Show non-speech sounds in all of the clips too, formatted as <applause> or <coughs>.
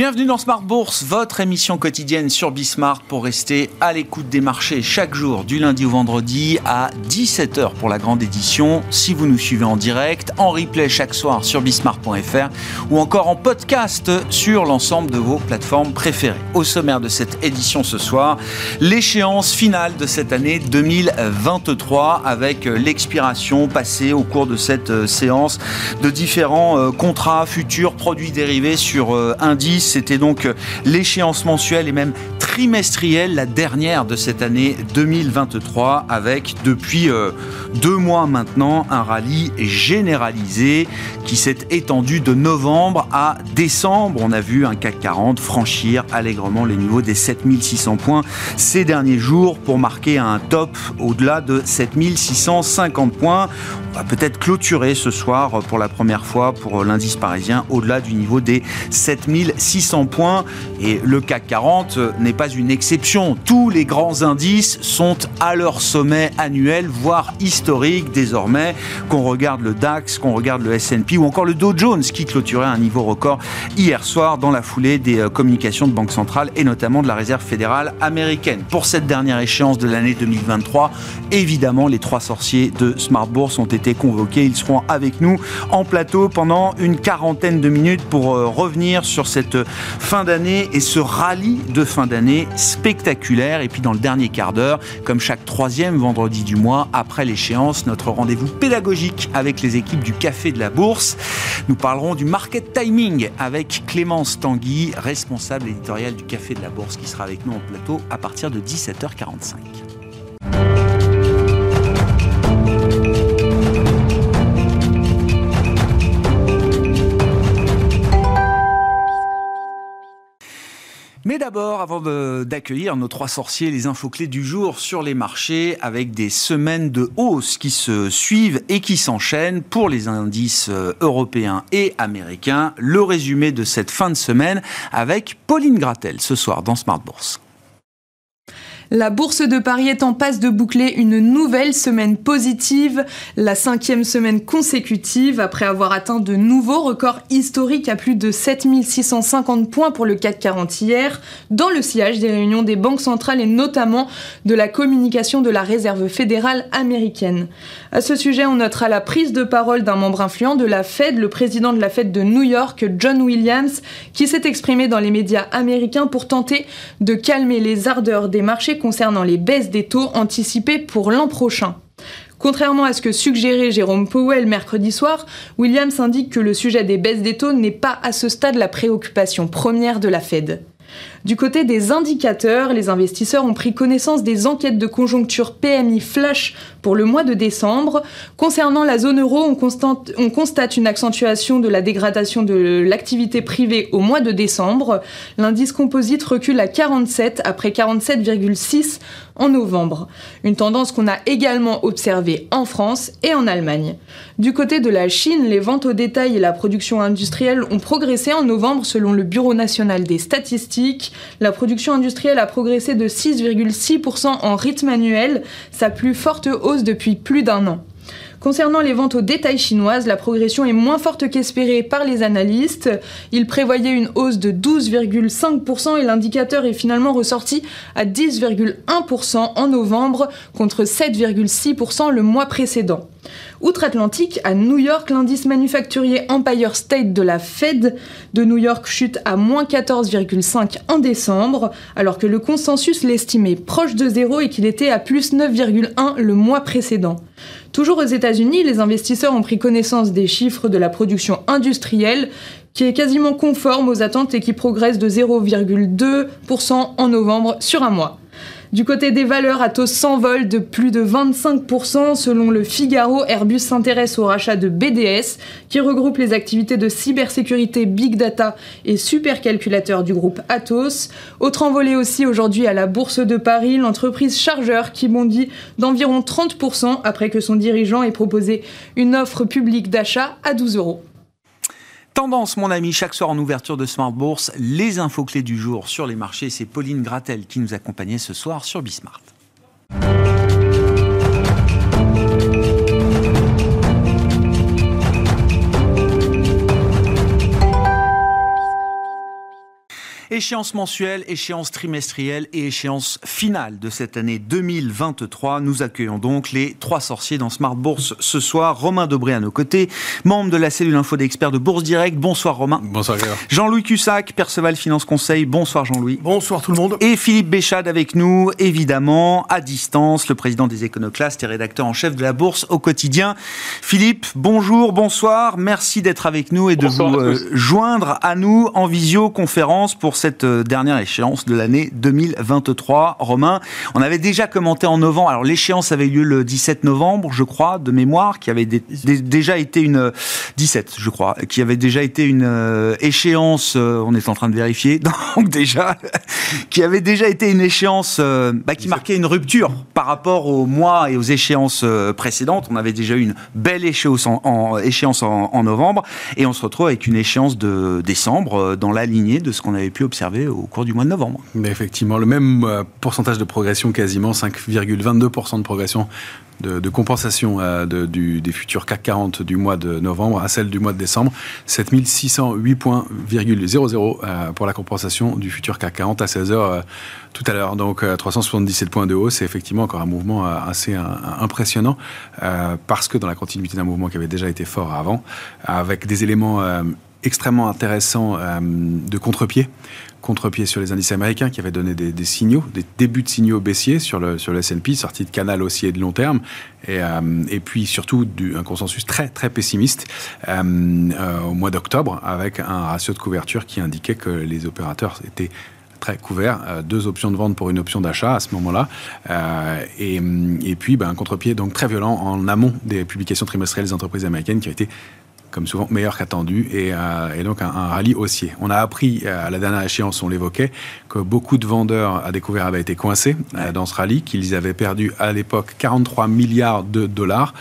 Bienvenue dans Smart Bourse, votre émission quotidienne sur Bismart pour rester à l'écoute des marchés chaque jour du lundi au vendredi à 17h pour la grande édition. Si vous nous suivez en direct, en replay chaque soir sur bismart.fr ou encore en podcast sur l'ensemble de vos plateformes préférées. Au sommaire de cette édition ce soir, l'échéance finale de cette année 2023 avec l'expiration passée au cours de cette séance de différents euh, contrats futurs, produits dérivés sur euh, indices c'était donc l'échéance mensuelle et même trimestrielle, la dernière de cette année 2023, avec depuis euh, deux mois maintenant un rallye généralisé qui s'est étendu de novembre à décembre. On a vu un CAC 40 franchir allègrement les niveaux des 7600 points ces derniers jours pour marquer un top au-delà de 7650 points. On va peut-être clôturer ce soir pour la première fois pour l'indice parisien au-delà du niveau des 7600 points. Et le CAC 40 n'est pas une exception. Tous les grands indices sont à leur sommet annuel, voire historique désormais. Qu'on regarde le DAX, qu'on regarde le S&P ou encore le Dow Jones qui clôturait un niveau record hier soir dans la foulée des euh, communications de Banque centrale et notamment de la Réserve fédérale américaine. Pour cette dernière échéance de l'année 2023, évidemment, les trois sorciers de Smart Bourse ont été convoqués. Ils seront avec nous en plateau pendant une quarantaine de minutes pour euh, revenir sur cette fin d'année et ce rallye de fin d'année spectaculaire. Et puis dans le dernier quart d'heure, comme chaque troisième vendredi du mois, après l'échéance, notre rendez-vous pédagogique avec les équipes du Café de la Bourse. Nous parlerons du market timing avec Clémence Tanguy, responsable éditorial du Café de la Bourse, qui sera avec nous en plateau à partir de 17h45. D'abord, avant d'accueillir nos trois sorciers, les infos clés du jour sur les marchés, avec des semaines de hausse qui se suivent et qui s'enchaînent pour les indices euh, européens et américains. Le résumé de cette fin de semaine avec Pauline Gratel ce soir dans Smart Bourse. La bourse de Paris est en passe de boucler une nouvelle semaine positive, la cinquième semaine consécutive, après avoir atteint de nouveaux records historiques à plus de 7650 points pour le CAC 40 hier, dans le sillage des réunions des banques centrales et notamment de la communication de la Réserve fédérale américaine. À ce sujet, on notera la prise de parole d'un membre influent de la Fed, le président de la Fed de New York, John Williams, qui s'est exprimé dans les médias américains pour tenter de calmer les ardeurs des marchés concernant les baisses des taux anticipées pour l'an prochain. Contrairement à ce que suggérait Jérôme Powell mercredi soir, Williams indique que le sujet des baisses des taux n'est pas à ce stade la préoccupation première de la Fed. Du côté des indicateurs, les investisseurs ont pris connaissance des enquêtes de conjoncture PMI flash pour le mois de décembre. Concernant la zone euro, on constate, on constate une accentuation de la dégradation de l'activité privée au mois de décembre. L'indice composite recule à 47 après 47,6 en novembre. Une tendance qu'on a également observée en France et en Allemagne. Du côté de la Chine, les ventes au détail et la production industrielle ont progressé en novembre selon le Bureau national des statistiques. La production industrielle a progressé de 6,6% en rythme annuel, sa plus forte hausse depuis plus d'un an. Concernant les ventes au détail chinoises, la progression est moins forte qu'espérée par les analystes. Ils prévoyaient une hausse de 12,5% et l'indicateur est finalement ressorti à 10,1% en novembre contre 7,6% le mois précédent. Outre-Atlantique, à New York, l'indice manufacturier Empire State de la Fed de New York chute à moins 14,5 en décembre, alors que le consensus l'estimait proche de zéro et qu'il était à plus 9,1 le mois précédent. Toujours aux États-Unis, les investisseurs ont pris connaissance des chiffres de la production industrielle qui est quasiment conforme aux attentes et qui progresse de 0,2% en novembre sur un mois. Du côté des valeurs, Atos s'envole de plus de 25%. Selon le Figaro, Airbus s'intéresse au rachat de BDS, qui regroupe les activités de cybersécurité, big data et supercalculateur du groupe Atos. Autre envolée aussi aujourd'hui à la Bourse de Paris, l'entreprise Chargeur qui bondit d'environ 30% après que son dirigeant ait proposé une offre publique d'achat à 12 euros. Tendance, mon ami, chaque soir en ouverture de Smart Bourse, les infos clés du jour sur les marchés. C'est Pauline Gratel qui nous accompagnait ce soir sur Bismart. Échéance mensuelle, échéance trimestrielle et échéance finale de cette année 2023. Nous accueillons donc les trois sorciers dans Smart Bourse ce soir. Romain Debré à nos côtés, membre de la cellule info d'experts de Bourse Direct. Bonsoir Romain. Bonsoir. Jean-Louis Cussac, Perceval Finance Conseil. Bonsoir Jean-Louis. Bonsoir tout le monde. Et Philippe Béchade avec nous, évidemment, à distance, le président des Éconoclastes et rédacteur en chef de la Bourse au quotidien. Philippe, bonjour, bonsoir. Merci d'être avec nous et de vous euh, joindre à nous en visioconférence pour cette euh, dernière échéance de l'année 2023. Romain, on avait déjà commenté en novembre, alors l'échéance avait eu lieu le 17 novembre, je crois, de mémoire, qui avait déjà été une... 17, je crois, qui avait déjà été une euh, échéance, euh, on est en train de vérifier, <laughs> donc déjà, qui avait déjà été une échéance bah, qui marquait une rupture par rapport aux mois et aux échéances précédentes. On avait déjà eu une belle échéance en, échéance en novembre, et on se retrouve avec une échéance de décembre dans la lignée de ce qu'on avait pu observé au cours du mois de novembre. Effectivement, le même euh, pourcentage de progression, quasiment 5,22% de progression de, compensation euh, des futurs CAC 40 du mois de novembre à celle du mois de décembre. 7608 points, euh, pour la compensation du futur CAC 40 à 16h tout à l'heure. Donc 377 points de hausse, c'est effectivement encore un mouvement assez impressionnant parce que dans la continuité d'un mouvement qui avait déjà été fort avant, avec des éléments extrêmement intéressant euh, de contre-pied, contre-pied sur les indices américains qui avaient donné des, signaux, des débuts de signaux baissiers sur le, sur le S&P, sortie de canal haussier de long terme, et, euh, et puis surtout du, un consensus très très pessimiste euh, au mois d'octobre avec un ratio de couverture qui indiquait que les opérateurs étaient très couverts, deux options de vente pour une option d'achat à ce moment-là, et, et, puis ben, un contre-pied donc très violent en amont des publications trimestrielles des entreprises américaines qui a été comme souvent meilleur qu'attendu, et, euh, et, donc un, rallye haussier. On a appris euh, à la dernière échéance, on l'évoquait, que beaucoup de vendeurs à découvert avaient été coincés euh, dans ce rallye, qu'ils avaient perdu à l'époque 43 milliards de dollars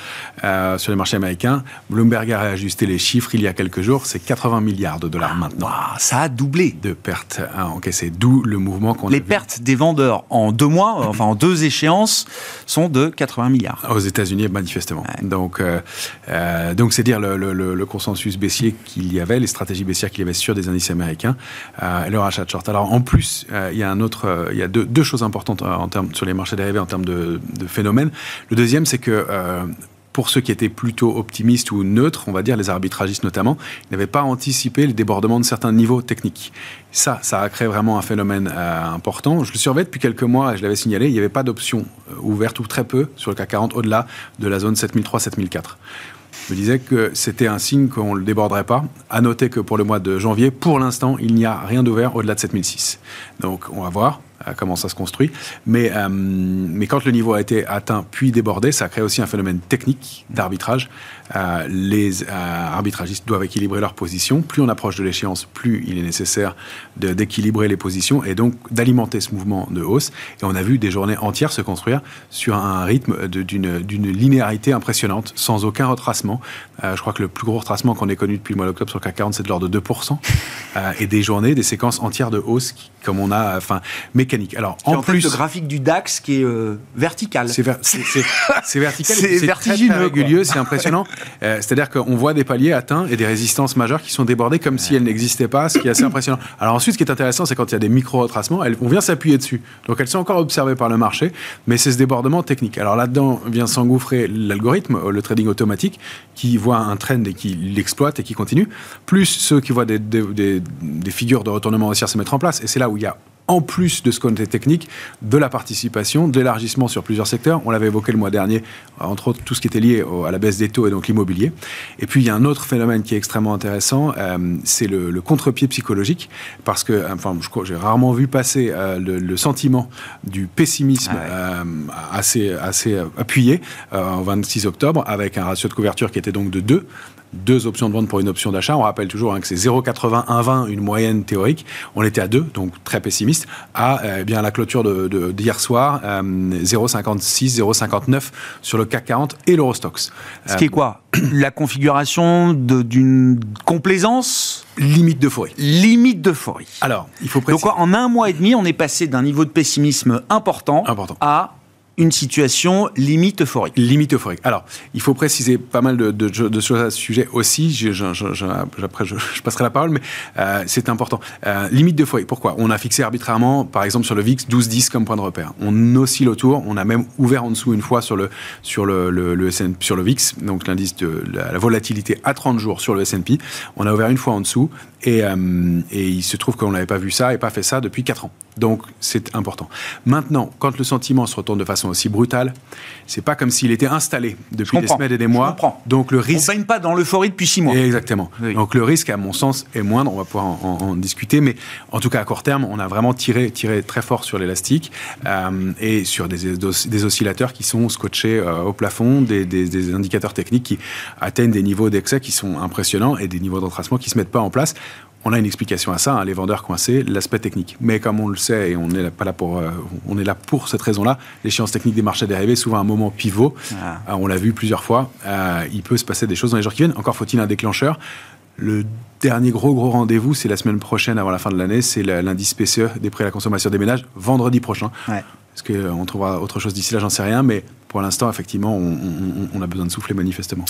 sur les marchés américains. Bloomberg a réajusté les chiffres il y a quelques jours, c'est 80 milliards de dollars ah, maintenant. ça a doublé de pertes c'est d'où le mouvement qu'on Les pertes des vendeurs en deux mois, enfin en deux <laughs> échéances, sont de 80 milliards. Aux États-Unis, manifestement. Donc, donc c'est dire le, le le consensus baissier qu'il y avait, les stratégies baissières qu'il y avait sur des indices américains, euh, le rachat de short. Alors en plus, euh, il y a un autre, euh, il y a deux, choses importantes en termes sur les marchés dérivés en termes de, de phénomènes. Le deuxième, c'est que pour ceux qui étaient plutôt optimistes ou neutres, on va dire les arbitragistes notamment, n'avaient pas anticipé le débordement de certains niveaux techniques. Ça, ça a créé vraiment un phénomène important. Je le surveille depuis quelques mois et je l'avais signalé, il n'y avait pas d'option ouverte ou très peu sur le CAC 40 au-delà de la zone 7003-7004 me disais que c'était un signe qu'on ne le déborderait pas. À noter que pour le mois de janvier, pour l'instant, il n'y a rien d'ouvert au-delà de 7006. Donc on va voir euh, comment ça se construit. Euh, mais quand le niveau a été atteint puis débordé, ça crée aussi un phénomène technique d'arbitrage. Euh, les arbitragistes doivent équilibrer leurs positions. Plus on approche de l'échéance, plus il est nécessaire d'équilibrer les positions et donc d'alimenter ce mouvement de hausse. Et on a vu des journées entières se construire sur un rythme d'une linéarité impressionnante, sans aucun retracement. je crois que le plus gros retracement qu'on ait connu depuis le mois d'octobre sur le CAC 40, c'est de l'ordre de 2%. <laughs> et des journées, des séquences entières de hausse, comme on a, enfin, mais alors, en, plus, le graphique du DAX qui est euh, vertical. C'est vertical. <laughs> c'est vertigineux, c'est impressionnant. Euh, c'est-à-dire qu'on voit des paliers atteints et des résistances majeures qui sont débordées comme si elles n'existaient pas, ce qui est assez impressionnant. <laughs> Alors ensuite, ce qui est intéressant, c'est quand il y a des micro-retracements, on vient s'appuyer dessus. Donc elles sont encore observées par le marché, mais c'est ce débordement technique. Alors là-dedans vient s'engouffrer l'algorithme, le trading automatique, qui voit un trend et qui l'exploite et qui continue, plus ceux qui voient des, des, des figures de retournement haussière se mettre en place. Et c'est là où il y a en plus de ce qu'on était technique, de la participation, de l'élargissement sur plusieurs secteurs. On l'avait évoqué le mois dernier, entre autres tout ce qui était lié à la baisse des taux et donc l'immobilier. Et puis il y a un autre phénomène qui est extrêmement intéressant, euh, c'est le, contre-pied psychologique, parce que enfin, j'ai rarement vu passer euh, le, sentiment du pessimisme euh, assez, assez appuyé en 26 octobre, avec un ratio de couverture qui était donc de 2 deux options de vente pour une option d'achat. On rappelle toujours hein, que c'est 0,80, une moyenne théorique. On était à 2, donc très pessimiste, à eh bien, la clôture d'hier de, soir, 0,56, euh, 0,59 sur le CAC 40 et l'Eurostox. Ce qui est quoi? La configuration d'une complaisance? Limite d'euphorie. Limite d'euphorie. Alors, il faut préciser. Donc, en un mois et demi, on est passé d'un niveau de pessimisme important, important. à une situation limite euphorique. Limite euphorique. Alors, il faut préciser pas mal de, choses à ce sujet aussi. Je, après, je, passerai la parole, mais euh, c'est important. Euh, limite euphorique. Pourquoi? On a fixé arbitrairement, par exemple, sur le VIX, 12-10 comme point de repère. On oscille autour. On a même ouvert en dessous une fois sur le, sur le, sur le VIX, donc l'indice de la, volatilité à 30 jours sur le S&P. On a ouvert une fois en dessous et, euh, et il se trouve qu'on n'avait pas vu ça et pas fait ça depuis 4 ans. Donc, c'est important. Maintenant, quand le sentiment se retourne de façon aussi brutale, c'est pas comme s'il était installé depuis des semaines et des mois. Donc le risque. On baigne pas dans l'euphorie depuis six mois. Exactement. Donc le risque, à mon sens, est moindre. On va pouvoir en, discuter, mais en tout cas à court terme, on a vraiment tiré, tiré très fort sur l'élastique euh, et sur des, des, oscillateurs qui sont scotchés euh, au plafond, des, des, indicateurs techniques qui atteignent des niveaux d'excès qui sont impressionnants et des niveaux d'entracement qui se mettent pas en place on a une explication à ça, hein, les vendeurs coincés, l'aspect technique. Mais comme on le sait, et on est, pas là pour, euh, on est là pour cette raison-là, l'échéance technique des marchés dérivés, souvent un moment pivot, ah. euh, on l'a vu plusieurs fois, euh, il peut se passer des choses dans les jours qui viennent. Encore faut-il un déclencheur. Le dernier gros gros rendez-vous, c'est la semaine prochaine avant la fin de l'année, c'est l'indice PCE des prix à la consommation des ménages, vendredi prochain. Est-ce qu'on trouvera autre chose d'ici là? J'en sais rien, mais pour l'instant, effectivement, on, a besoin de souffler manifestement.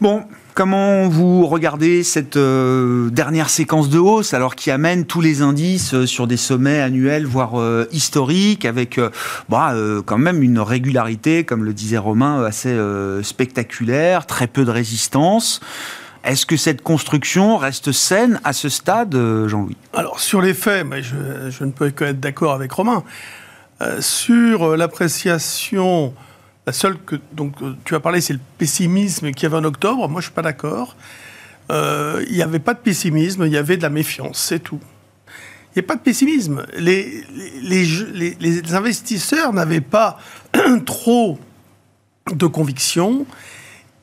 Bon, comment vous regardez cette euh, dernière séquence de hausse, alors qui amène tous les indices euh, sur des sommets annuels, voire euh, historiques, avec bah, quand même une régularité, comme le disait Romain, assez spectaculaire, très peu de résistance est-ce que cette construction reste saine à ce stade, Jean-Louis? Alors, sur les faits, mais je, je, ne peux que être d'accord avec Romain. Euh, sur l'appréciation, la seule que donc euh, tu as parlé, c'est le pessimisme qu'il y avait en octobre. Moi, je suis pas d'accord. Euh, il n'y avait pas de pessimisme, il y avait de la méfiance, c'est tout. Il n'y a pas de pessimisme. Les, les, les, investisseurs n'avaient pas <clears throat> trop de conviction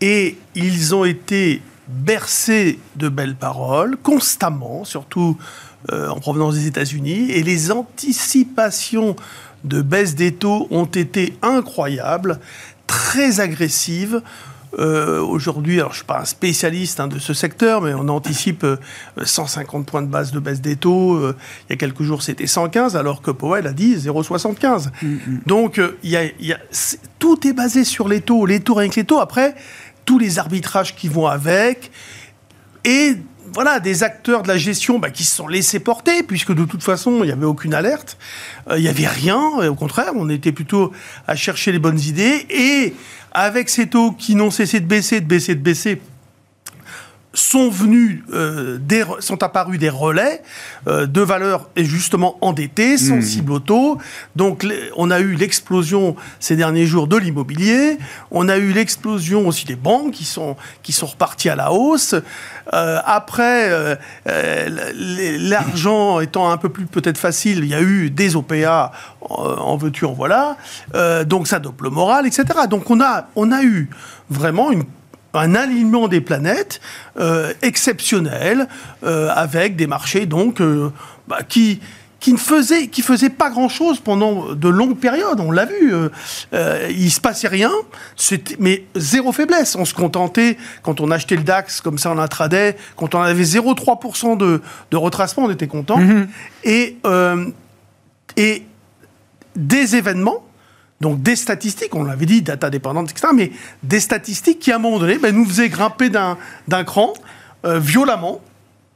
et ils ont été bercés de belles paroles constamment, surtout en provenance des États-Unis, et les anticipations de baisse des taux ont été incroyables, très agressives. Euh, aujourd'hui, alors je ne suis pas un spécialiste hein, de ce secteur, mais on anticipe 150 euh, points de base de baisse des taux. Euh, il y a quelques jours, c'était 115, alors que Powell a dit 0,75. Mm, mm. Donc, tout est basé sur les taux. Les taux, rien que les taux. Après, tous les arbitrages qui vont avec. Et voilà, des acteurs de la gestion bah, qui se sont laissés porter, puisque de toute façon, il n'y avait aucune alerte, euh, il n'y avait rien, au contraire, on était plutôt à chercher les bonnes idées, et avec ces taux qui n'ont cessé de baisser, de baisser, de baisser, sont venus, euh, sont apparus des relais euh, de valeurs justement endettées, hmm. sensibles au taux. Donc on a eu l'explosion ces derniers jours de l'immobilier, on a eu l'explosion aussi des banques qui sont, qui sont reparties à la hausse. Euh, après, l'argent étant un peu plus peut-être facile, il y a eu des OPA, en veux-tu, en voilà. donc ça dope le moral, etc. Donc on a, on a eu vraiment une un alignement des planètes euh, exceptionnel, euh, avec des marchés donc euh, bah, qui qui ne faisait qui faisait pas grand chose pendant de longues périodes. On l'a vu, euh, il se passait rien, mais zéro faiblesse. On se contentait quand on achetait le DAX comme ça en intraday, quand on avait 0,3% de, de retracement, on était content. Mm-hmm. Et et des événements donc des statistiques, on l'avait dit, data dépendante, etc., mais des statistiques qui, à un moment donné, ben, nous faisaient grimper d'un cran euh, violemment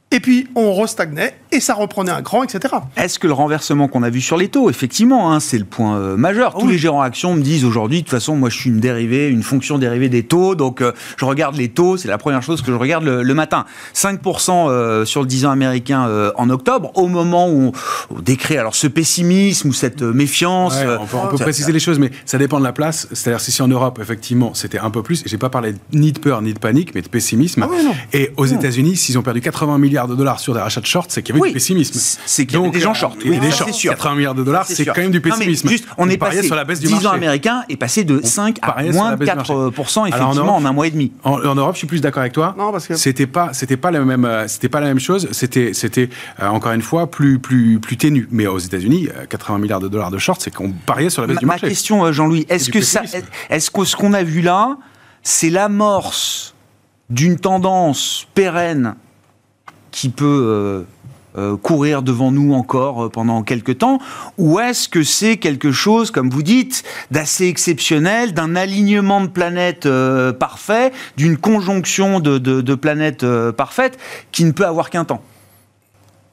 et puis on restagnait et ça reprenait un cran, etc. Est-ce que le renversement qu'on a vu sur les taux, effectivement, hein, c'est le point euh, majeur. Tous les gérants actions me disent aujourd'hui, de toute façon, moi je suis une dérivée, une fonction dérivée des taux, donc euh, je regarde les taux, c'est la première chose que je regarde le, matin. 5% euh, sur le 10 ans américain en octobre, au moment où on, décrit alors ce pessimisme ou cette méfiance. on peut, préciser les choses, mais ça dépend de la place. C'est-à-dire si en Europe, effectivement, c'était un peu plus, j'ai pas parlé ni de peur ni de panique, mais de pessimisme. Ah et aux États-Unis, s'ils ont perdu 80 milliards de dollars sur des rachats de short, c'est qu'il y avait du pessimisme. C'est qu'il y avait des gens short. Oui, des shorts. 80 milliards de dollars, c'est quand même du pessimisme. juste, on, est passé sur la baisse du 10 ans américain est passé de 5 à moins de 4% effectivement en, un mois et demi. En, Europe, je suis plus d'accord avec toi. Non, parce que c'était pas, c'était pas la même, euh, c'était pas la même chose. C'était, c'était euh, encore une fois plus, plus, plus ténu. Mais aux États-Unis, 80 euh, milliards de dollars de short, c'est qu'on pariait sur la baisse du marché. Ma question, Jean-Louis, est-ce que ça, est-ce que ce qu'on a vu là, c'est l'amorce d'une tendance pérenne qui peut euh, courir devant nous encore pendant quelques temps Ou est-ce que c'est quelque chose, comme vous dites, d'assez exceptionnel, d'un alignement de planètes parfait, d'une conjonction de, de planètes parfaites qui ne peut avoir qu'un temps?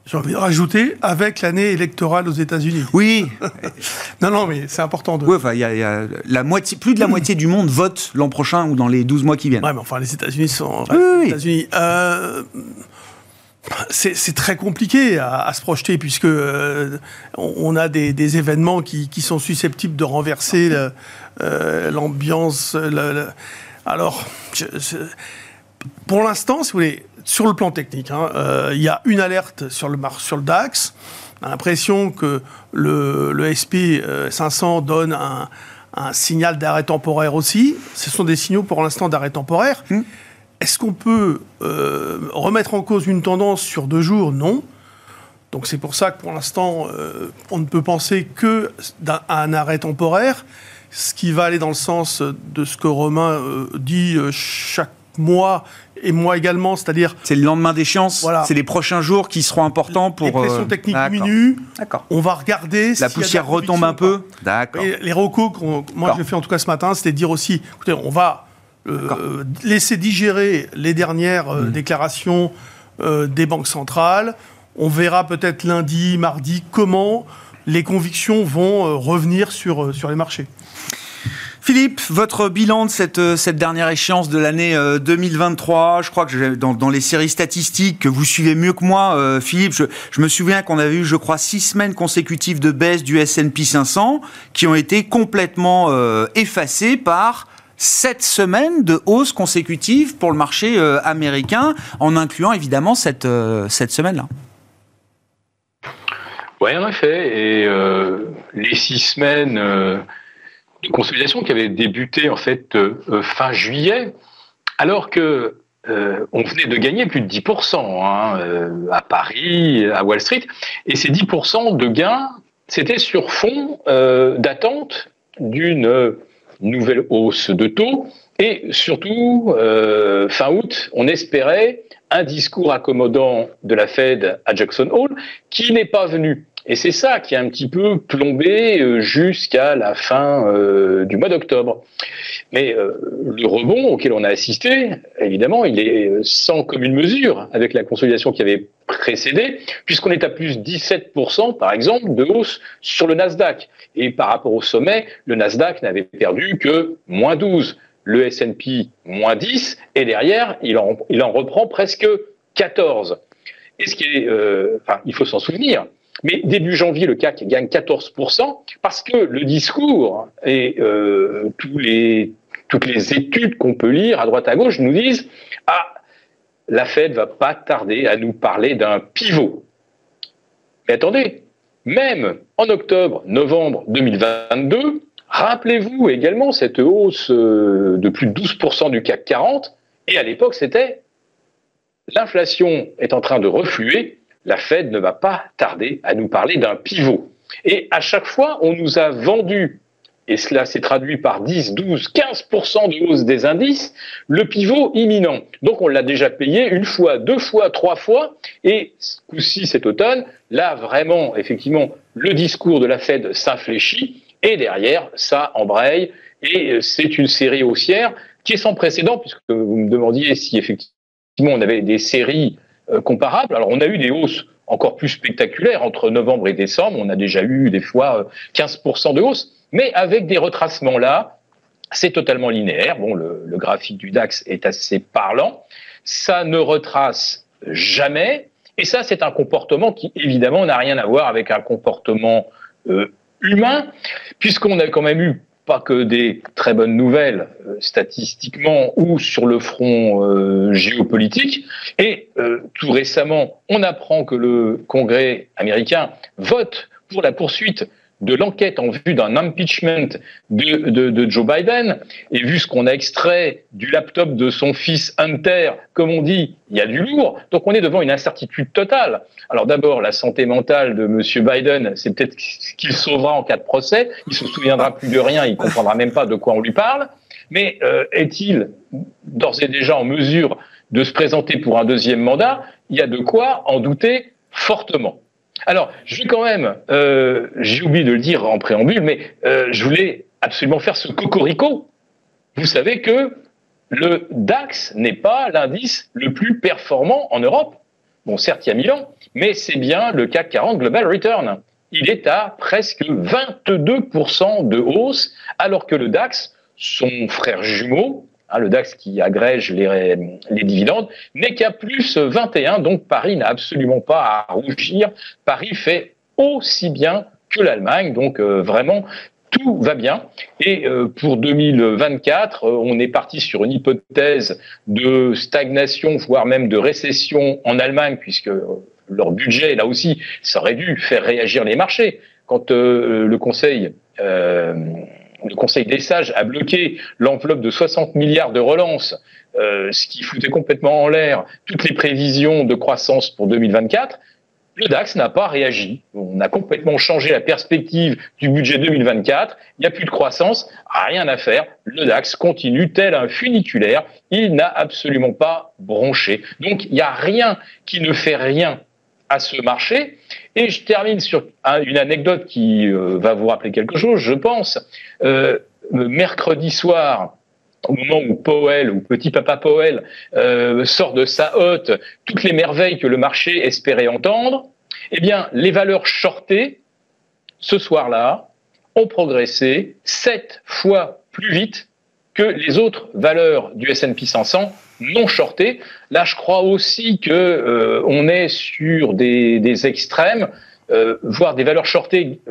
J'ai envie de rajouter avec l'année électorale aux États-Unis. Oui. <laughs> non, non, mais c'est important de. Oui, enfin, il y, a, la moitié, plus de la moitié du monde vote l'an prochain ou dans les 12 mois qui viennent. Ouais, mais enfin, les États-Unis sont. Oui, États-Unis. Euh, c'est très compliqué à, se projeter puisque euh, on a des, événements qui, sont susceptibles de renverser euh, l'ambiance. alors, pour l'instant, si vous voulez, sur le plan technique, hein, euh, il y a une alerte sur le, DAX. On a l'impression que le, SP 500 euh, donne un, signal d'arrêt temporaire aussi. Ce sont des signaux pour l'instant d'arrêt temporaire. Hmm. Est-ce qu'on peut euh, remettre en cause une tendance sur deux jours? Non. Donc c'est pour ça que pour l'instant, on ne peut penser que un arrêt temporaire, ce qui va aller dans le sens de ce que Romain dit chaque mois et moi également, c'est-à-dire... C'est le lendemain d'échéance voilà. C'est les prochains jours qui seront importants pour... Les pressions euh, techniques diminuent. On va regarder... La poussière retombe un peu D'accord. Les recos, moi je fait en tout cas ce matin, c'était de dire aussi, écoutez, on va euh, laisser digérer les dernières euh, mmh. déclarations des banques centrales. On verra peut-être lundi, mardi, comment les convictions vont revenir sur, sur les marchés. Philippe, votre bilan de cette, euh, cette dernière échéance de l'année 2023, euh, je crois que dans, dans les séries statistiques que vous suivez mieux que moi, euh, Philippe, je, je, me souviens qu'on avait eu, je crois, six semaines consécutives de baisse du S&P 500 qui ont été complètement effacées par sept semaines de hausse consécutive pour le marché américain, en incluant évidemment cette, cette semaine-là. Oui, en effet. Et les six semaines une consolidation qui avait débuté en fait euh, euh, fin juillet, alors que euh, on venait de gagner plus de 10% hein, à Paris, à Wall Street, et ces 10% de gains, c'était sur fond d'attente d'une nouvelle hausse de taux, et surtout, fin août, on espérait un discours accommodant de la Fed à Jackson Hole qui n'est pas venu. Et c'est ça qui a un petit peu plombé euh, jusqu'à la fin euh, du mois d'octobre. Mais euh, le rebond auquel on a assisté, évidemment, il est sans commune mesure avec la consolidation qui avait précédé, puisqu'on est à plus 17%, par exemple, de hausse sur le Nasdaq. Et par rapport au sommet, le Nasdaq n'avait perdu que moins 12, le S&P moins 10, et derrière, il en, il en reprend presque 14. Et ce qui est, enfin, il faut s'en souvenir, mais début janvier, le CAC gagne 14% parce que le discours et euh, toutes les études qu'on peut lire à droite à gauche nous disent Ah, la Fed va pas tarder à nous parler d'un pivot. Mais attendez, même en octobre, novembre 2022, rappelez-vous également cette hausse euh, de plus de 12% du CAC 40, et à l'époque c'était l'inflation est en train de refluer, la Fed ne va pas tarder à nous parler d'un pivot. Et à chaque fois, on nous a vendu, et cela s'est traduit par 10, 12, 15% de hausse des indices, le pivot imminent. Donc on l'a déjà payé une fois, deux fois, trois fois, et ce coup-ci cet automne, là vraiment, effectivement, le discours de la Fed s'infléchit, et derrière, ça embraye, et c'est une série haussière qui est sans précédent, puisque vous me demandiez si effectivement on avait des séries euh, comparables. Alors on a eu des hausses encore plus spectaculaires entre novembre et décembre. On a déjà eu des fois 15% euh, de hausse, mais avec des retracements là, c'est totalement linéaire. Bon, le, le, graphique du DAX est assez parlant. Ça ne retrace jamais. Et ça, c'est un comportement qui, évidemment, n'a rien à voir avec un comportement euh, humain, puisqu'on a quand même eu pas que des très bonnes nouvelles euh, statistiquement ou sur le front euh, géopolitique. Et euh, tout récemment, on apprend que le Congrès américain vote pour la poursuite de l'enquête en vue d'un impeachment de, Joe Biden, et vu ce qu'on a extrait du laptop de son fils Hunter, comme on dit, il y a du lourd, donc on est devant une incertitude totale. Alors d'abord, la santé mentale de M. Biden, c'est peut-être ce qu'il sauvera en cas de procès, il se souviendra plus de rien, il comprendra même pas de quoi on lui parle, mais euh, est-il d'ores et déjà en mesure de se présenter pour un deuxième mandat? Il y a de quoi en douter fortement. Alors, je vais quand même, euh, j'ai oublié de le dire en préambule, mais euh, je voulais absolument faire ce cocorico. Vous savez que le DAX n'est pas l'indice le plus performant en Europe. Bon, certes, il y a Milan, mais c'est bien le CAC 40 Global Return. Il est à presque 22% de hausse, alors que le DAX, son frère jumeau, hein, le DAX qui agrège les, les dividendes, n'est qu'à plus 21. Donc Paris n'a absolument pas à rougir. Paris fait aussi bien que l'Allemagne. Donc euh, vraiment, tout va bien. Et euh, pour 2024, euh, on est parti sur une hypothèse de stagnation, voire même de récession en Allemagne, puisque euh, leur budget, là aussi, ça aurait dû faire réagir les marchés. Quand le Conseil le Conseil des sages a bloqué l'enveloppe de 60 milliards de relance, ce qui foutait complètement en l'air toutes les prévisions de croissance pour 2024 le DAX n'a pas réagi. On a complètement changé la perspective du budget 2024. Il n'y a plus de croissance, rien à faire. Le DAX continue tel un funiculaire. Il n'a absolument pas bronché. Donc il n'y a rien qui ne fait rien à ce marché. Et je termine sur une anecdote qui euh, va vous rappeler quelque chose, je pense. Euh, mercredi soir, au moment où Powell, ou petit papa Powell, euh, sort de sa hotte toutes les merveilles que le marché espérait entendre, eh bien, les valeurs shortées, ce soir-là, ont progressé sept fois plus vite que les autres valeurs du S&P 500 non shortées. Là, je crois aussi que euh, on est sur des, extrêmes. Euh, voire des valeurs shortées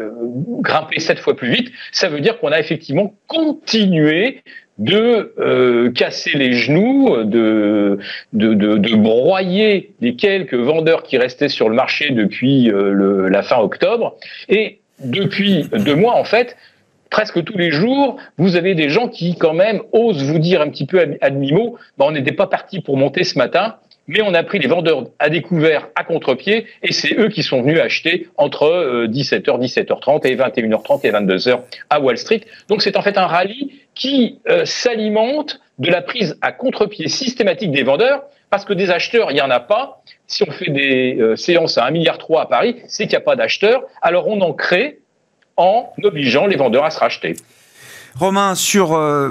grimper sept fois plus vite, ça veut dire qu'on a effectivement continué de euh, casser les genoux, de, de, de, de, broyer les quelques vendeurs qui restaient sur le marché depuis euh, le, la fin octobre. Et depuis deux mois, en fait, presque tous les jours, vous avez des gens qui, quand même, osent vous dire un petit peu à demi-mot, bah, on n'était pas parti pour monter ce matin, mais on a pris les vendeurs à découvert à contre-pied et c'est eux qui sont venus acheter entre 17h, euh, 17h30 et 21h30 et 22h à Wall Street. Donc c'est en fait un rallye qui euh, s'alimente de la prise à contre-pied systématique des vendeurs parce que des acheteurs, il n'y en a pas. Si on fait des euh, séances à 1,3 milliard à Paris, c'est qu'il n'y a pas d'acheteurs. Alors on en crée en obligeant les vendeurs à se racheter. Romain, sur euh,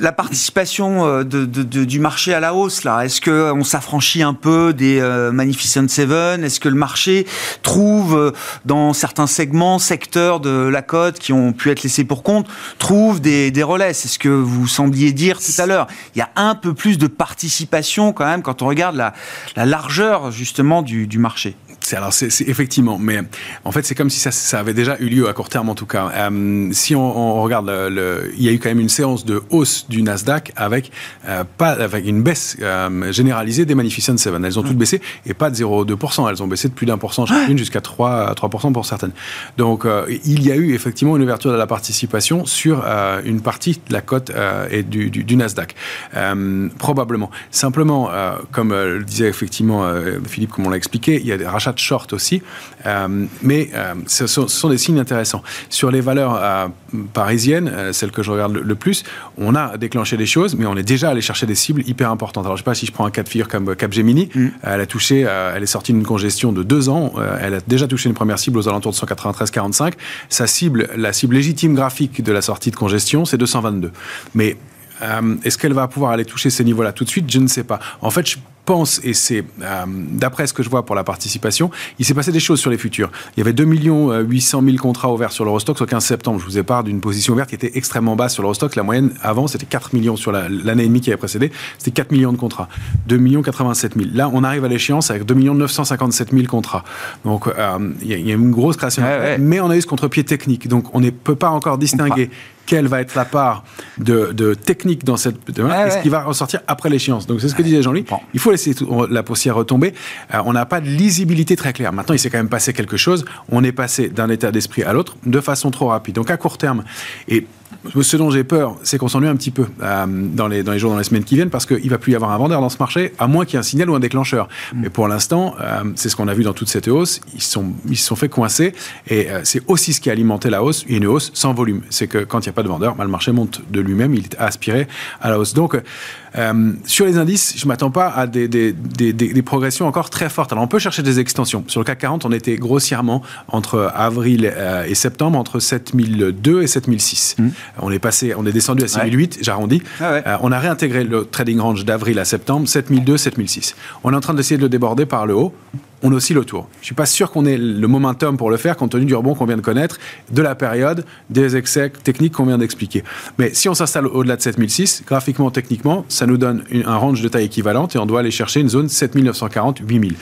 la participation euh, du marché à la hausse, là, est-ce qu'on s'affranchit un peu des euh, Magnificent Seven? Est-ce que le marché trouve, dans certains segments, secteurs de la cote qui ont pu être laissés pour compte, trouve des, relais? C'est ce que vous sembliez dire tout à l'heure. Il y a un peu plus de participation quand même quand on regarde la, la largeur justement du marché alors c'est effectivement, mais en fait c'est comme si ça, ça, avait déjà eu lieu à court terme en tout cas. Euh, si on, on regarde, le, il y a eu quand même une séance de hausse du Nasdaq avec euh, pas avec une baisse euh, généralisée des Magnificent Seven. Elles ont toutes baissé et pas de 0,2%. Elles ont baissé de plus d'un pour cent chacune jusqu'à 3 3% pour certaines. Donc il y a eu effectivement une ouverture de la participation sur une partie de la cote et du, du, du Nasdaq probablement. Simplement, comme le disait effectivement Philippe, comme on l'a expliqué, il y a des rachats short aussi. Euh, mais euh, ce sont, des signes intéressants. Sur les valeurs euh, parisiennes, celles que je regarde le, plus, on a déclenché des choses, mais on est déjà allé chercher des cibles hyper importantes. Alors, je ne sais pas si je prends un cas de figure comme Capgemini. Mm. Elle a touché, elle est sortie d'une congestion de deux ans. elle a déjà touché une première cible aux alentours de 193,45. Sa cible, la cible légitime graphique de la sortie de congestion, c'est 222. Mais est-ce qu'elle va pouvoir aller toucher ces niveaux-là tout de suite? Je ne sais pas. En fait, je pense, et c'est euh, d'après ce que je vois pour la participation, il s'est passé des choses sur les futurs. Il y avait 2 800 000 contrats ouverts sur l'Eurostox au 15 septembre. Je vous ai parlé d'une position ouverte qui était extrêmement basse sur l'Eurostox. La moyenne avant, c'était 4 millions sur l'année et demie qui avait précédé. C'était 4 millions de contrats. 2 87 000. Là, on arrive à l'échéance avec 2 957 000 contrats. Donc, euh, il y, a une grosse création. Mais on a eu ce contre-pied technique. Donc, on ne peut pas encore distinguer quelle va être la part de, technique dans cette et ce qui va ressortir après l'échéance. Donc c'est ce que disait Jean-Louis. Il faut laisser la poussière retomber. Euh, on n'a pas de lisibilité très claire. Maintenant, il s'est quand même passé quelque chose. On est passé d'un état d'esprit à l'autre de façon trop rapide. Donc à court terme, et ce dont j'ai peur, c'est qu'on s'ennuie un petit peu euh, dans, les, dans les jours, dans les semaines qui viennent, parce qu'il va plus y avoir un vendeur dans ce marché, à moins qu'il y ait un signal ou un déclencheur. Mm. Mais pour l'instant, euh, c'est ce qu'on a vu dans toute cette hausse. Ils sont, ils se sont fait coincer, et euh, c'est aussi ce qui a alimenté la hausse, une hausse sans volume. C'est que quand il n'y a pas de vendeur, bah, le marché monte de lui-même, il est aspiré à la hausse. Donc, sur les indices, je ne m'attends pas à des, des, des, des, progressions encore très fortes. Alors, on peut chercher des extensions. Sur le CAC 40, on était grossièrement entre avril et septembre, entre 7002 et 7006. Mmh. On est passé, on est descendu à 6008, j'arrondis. Ah euh, on a réintégré le trading range d'avril à septembre, 7002, 7006. On est en train d'essayer de le déborder par le haut on oscille autour. Je suis pas sûr qu'on ait le momentum pour le faire compte tenu du rebond qu'on vient de connaître, de la période, des excès techniques qu'on vient d'expliquer. Mais si on s'installe au-delà de 7006, graphiquement, techniquement, ça nous donne un range de taille équivalente et on doit aller chercher une zone 7940, 8000.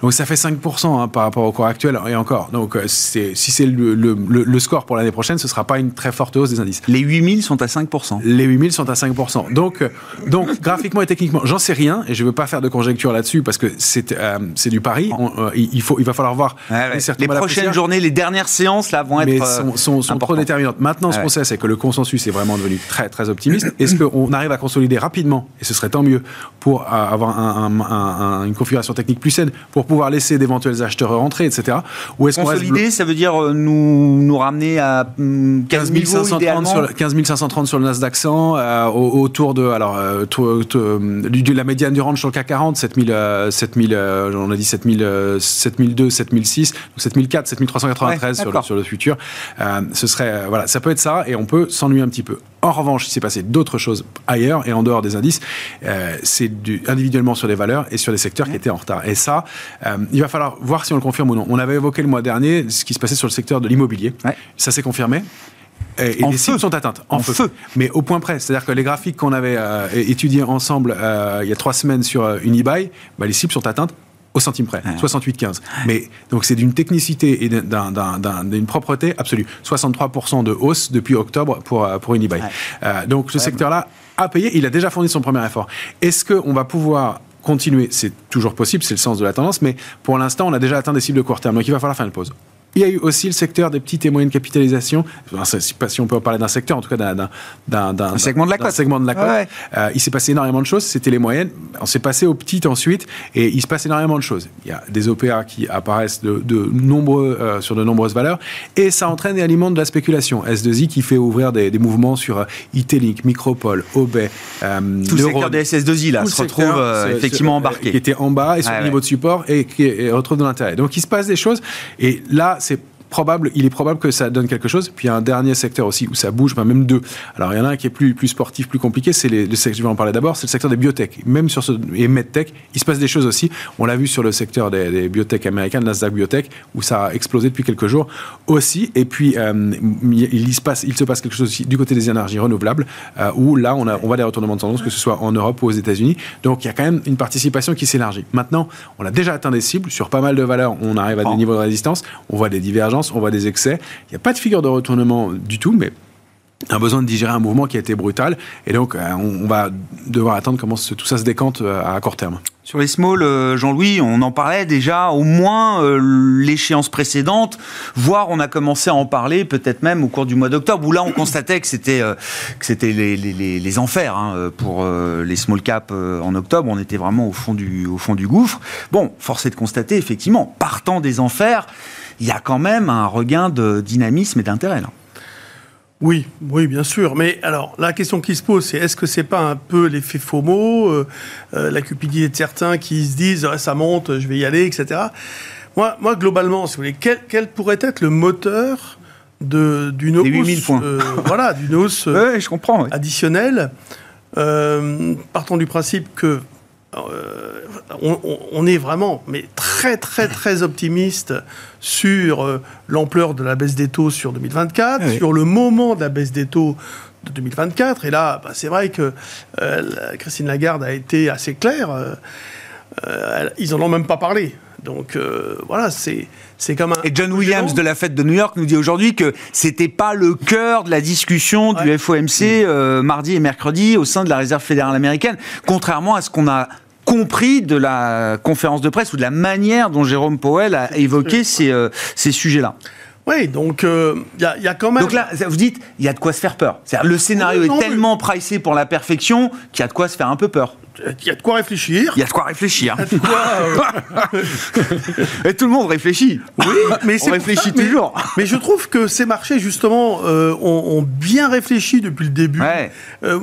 Donc ça fait 5% hein, par rapport au cours actuel et encore. Donc euh, si c'est le, score pour l'année prochaine, ce sera pas une très forte hausse des indices. Les 8000 sont à 5%. Les 8000 sont à 5%. Donc, euh, donc <laughs> graphiquement et techniquement, j'en sais rien et je veux pas faire de conjecture là-dessus parce que c'est euh, du pari. Euh, il, faut, il va falloir voir. Les prochaines journées, les dernières séances là vont être sont, sont, trop déterminantes. Maintenant, ce qu'on sait, c'est que le consensus est vraiment devenu très très optimiste. <coughs> Est-ce qu'on arrive à consolider rapidement et ce serait tant mieux pour avoir une configuration technique plus saine, pour pouvoir laisser d'éventuels acheteurs rentrer, etc. Ou est-ce consolider, ça veut dire euh, nous nous ramener à 15 530 sur, 15 530 sur le Nasdaq 100, euh, autour de alors de la médiane du range sur le CAC 40, 7000, 7000 on a dit 7000 7002, 7006, 7004, 7393 sur, le, sur le futur. Euh, ce serait, euh, voilà, ça peut être ça et on peut s'ennuyer un petit peu. En revanche, il s'est passé d'autres choses ailleurs et en dehors des indices, euh, c'est individuellement sur les valeurs et sur les secteurs qui étaient en retard. Et ça, il va falloir voir si on le confirme ou non. On avait évoqué le mois dernier ce qui se passait sur le secteur de l'immobilier. Ça s'est confirmé. Et, les cibles sont atteintes en, feu. Mais au point près. C'est-à-dire que les graphiques qu'on avait étudiés ensemble il y a trois semaines sur Unibuy, bah, les cibles sont atteintes au centime près, 68,15. Mais donc c'est d'une technicité et d'une propreté absolue. 63% de hausse depuis octobre pour, euh, pour Unibuy. Euh, donc ce secteur-là a payé, il a déjà fourni son premier effort. Est-ce qu'on va pouvoir continuer? C'est toujours possible, c'est le sens de la tendance, mais pour l'instant, on a déjà atteint des cibles de court terme. Donc il va falloir faire une pause. Il y a eu aussi le secteur des petites et moyennes capitalisations. Je ne sais pas si on peut parler d'un secteur, en tout cas d'un segment de la côte. Segment de la côte. Euh, il s'est passé énormément de choses. C'était les moyennes. On s'est passé aux petites ensuite, et il se passe énormément de choses. Il y a des OPA qui apparaissent de, nombreux, euh, sur de nombreuses valeurs, et ça entraîne et alimente de la spéculation. S2I qui fait ouvrir des, mouvements sur euh, Micropole, Obey. Tout le secteur des SS2I là se retrouve effectivement embarqué. Qui était en bas et sur le niveau de support et qui retrouve de l'intérêt. Donc il se passe des choses, et là c'est probable, il est probable que ça donne quelque chose. Puis il y a un dernier secteur aussi où ça bouge, même deux. Alors il y en a un qui est plus, plus sportif, plus compliqué, c'est le secteur, je vais en parler d'abord, c'est le secteur des biotech. Même sur ce, et medtech, il se passe des choses aussi. On l'a vu sur le secteur des, biotech américains, de Nasdaq Biotech, où ça a explosé depuis quelques jours aussi. Et puis euh, il, se passe, il se passe quelque chose aussi du côté des énergies renouvelables, euh, où là on, a, on voit des retournements de tendance, que ce soit en Europe ou aux États-Unis. Donc il y a quand même une participation qui s'élargit. Maintenant, on a déjà atteint des cibles sur pas mal de valeurs. On arrive à des niveaux de résistance, on voit des divergences on voit des excès. Il n'y a pas de figure de retournement du tout, mais un besoin de digérer un mouvement qui a été brutal. Et donc, euh, on, va devoir attendre comment tout ça se décante euh, à court terme. Sur les small, euh, Jean-Louis, on en parlait déjà au moins l'échéance précédente, voire on a commencé à en parler peut-être même au cours du mois d'octobre, où là on constatait que c'était que c'était les, enfers hein, pour les small caps en octobre. On était vraiment au fond du au fond du gouffre. Bon, force est de constater effectivement, partant des enfers il y a quand même un regain de dynamisme et d'intérêt là. Oui, oui, bien sûr. Mais alors, la question qui se pose, c'est est-ce que c'est pas un peu l'effet FOMO, euh, euh, la cupidité de certains qui se disent ça monte, je vais y aller, etc. Moi, moi globalement, si vous voulez, quel, pourrait être le moteur d'une hausse, points. Euh, voilà, d'une hausse <laughs> je comprends, additionnelle? Partons du principe que on, est vraiment mais très très très optimiste sur euh, l'ampleur de la baisse des taux sur 2024, sur le moment de la baisse des taux de 2024. Et là, bah, c'est vrai que euh, Christine Lagarde a été assez claire. Euh, ils en ont même pas parlé. Donc voilà, c'est c'est comme un. Et John Williams de la fête de New York nous dit aujourd'hui que c'était pas le cœur de la discussion du FOMC mardi et mercredi au sein de la Réserve fédérale américaine, contrairement à ce qu'on a compris de la conférence de presse ou de la manière dont Jérôme Powell a évoqué ces, euh, ces sujets-là. Oui, donc il y, a, y, a quand même. Donc là, vous dites, il y a de quoi se faire peur. C'est-à-dire, le scénario est tellement pricé pour la perfection qu'il y a de quoi se faire un peu peur. Il y a de quoi réfléchir. Il y a de quoi réfléchir. <laughs> Et tout le monde réfléchit. Oui, mais on réfléchit toujours. Mais, je trouve que ces marchés, justement, euh, ont, bien réfléchi depuis le début. Euh,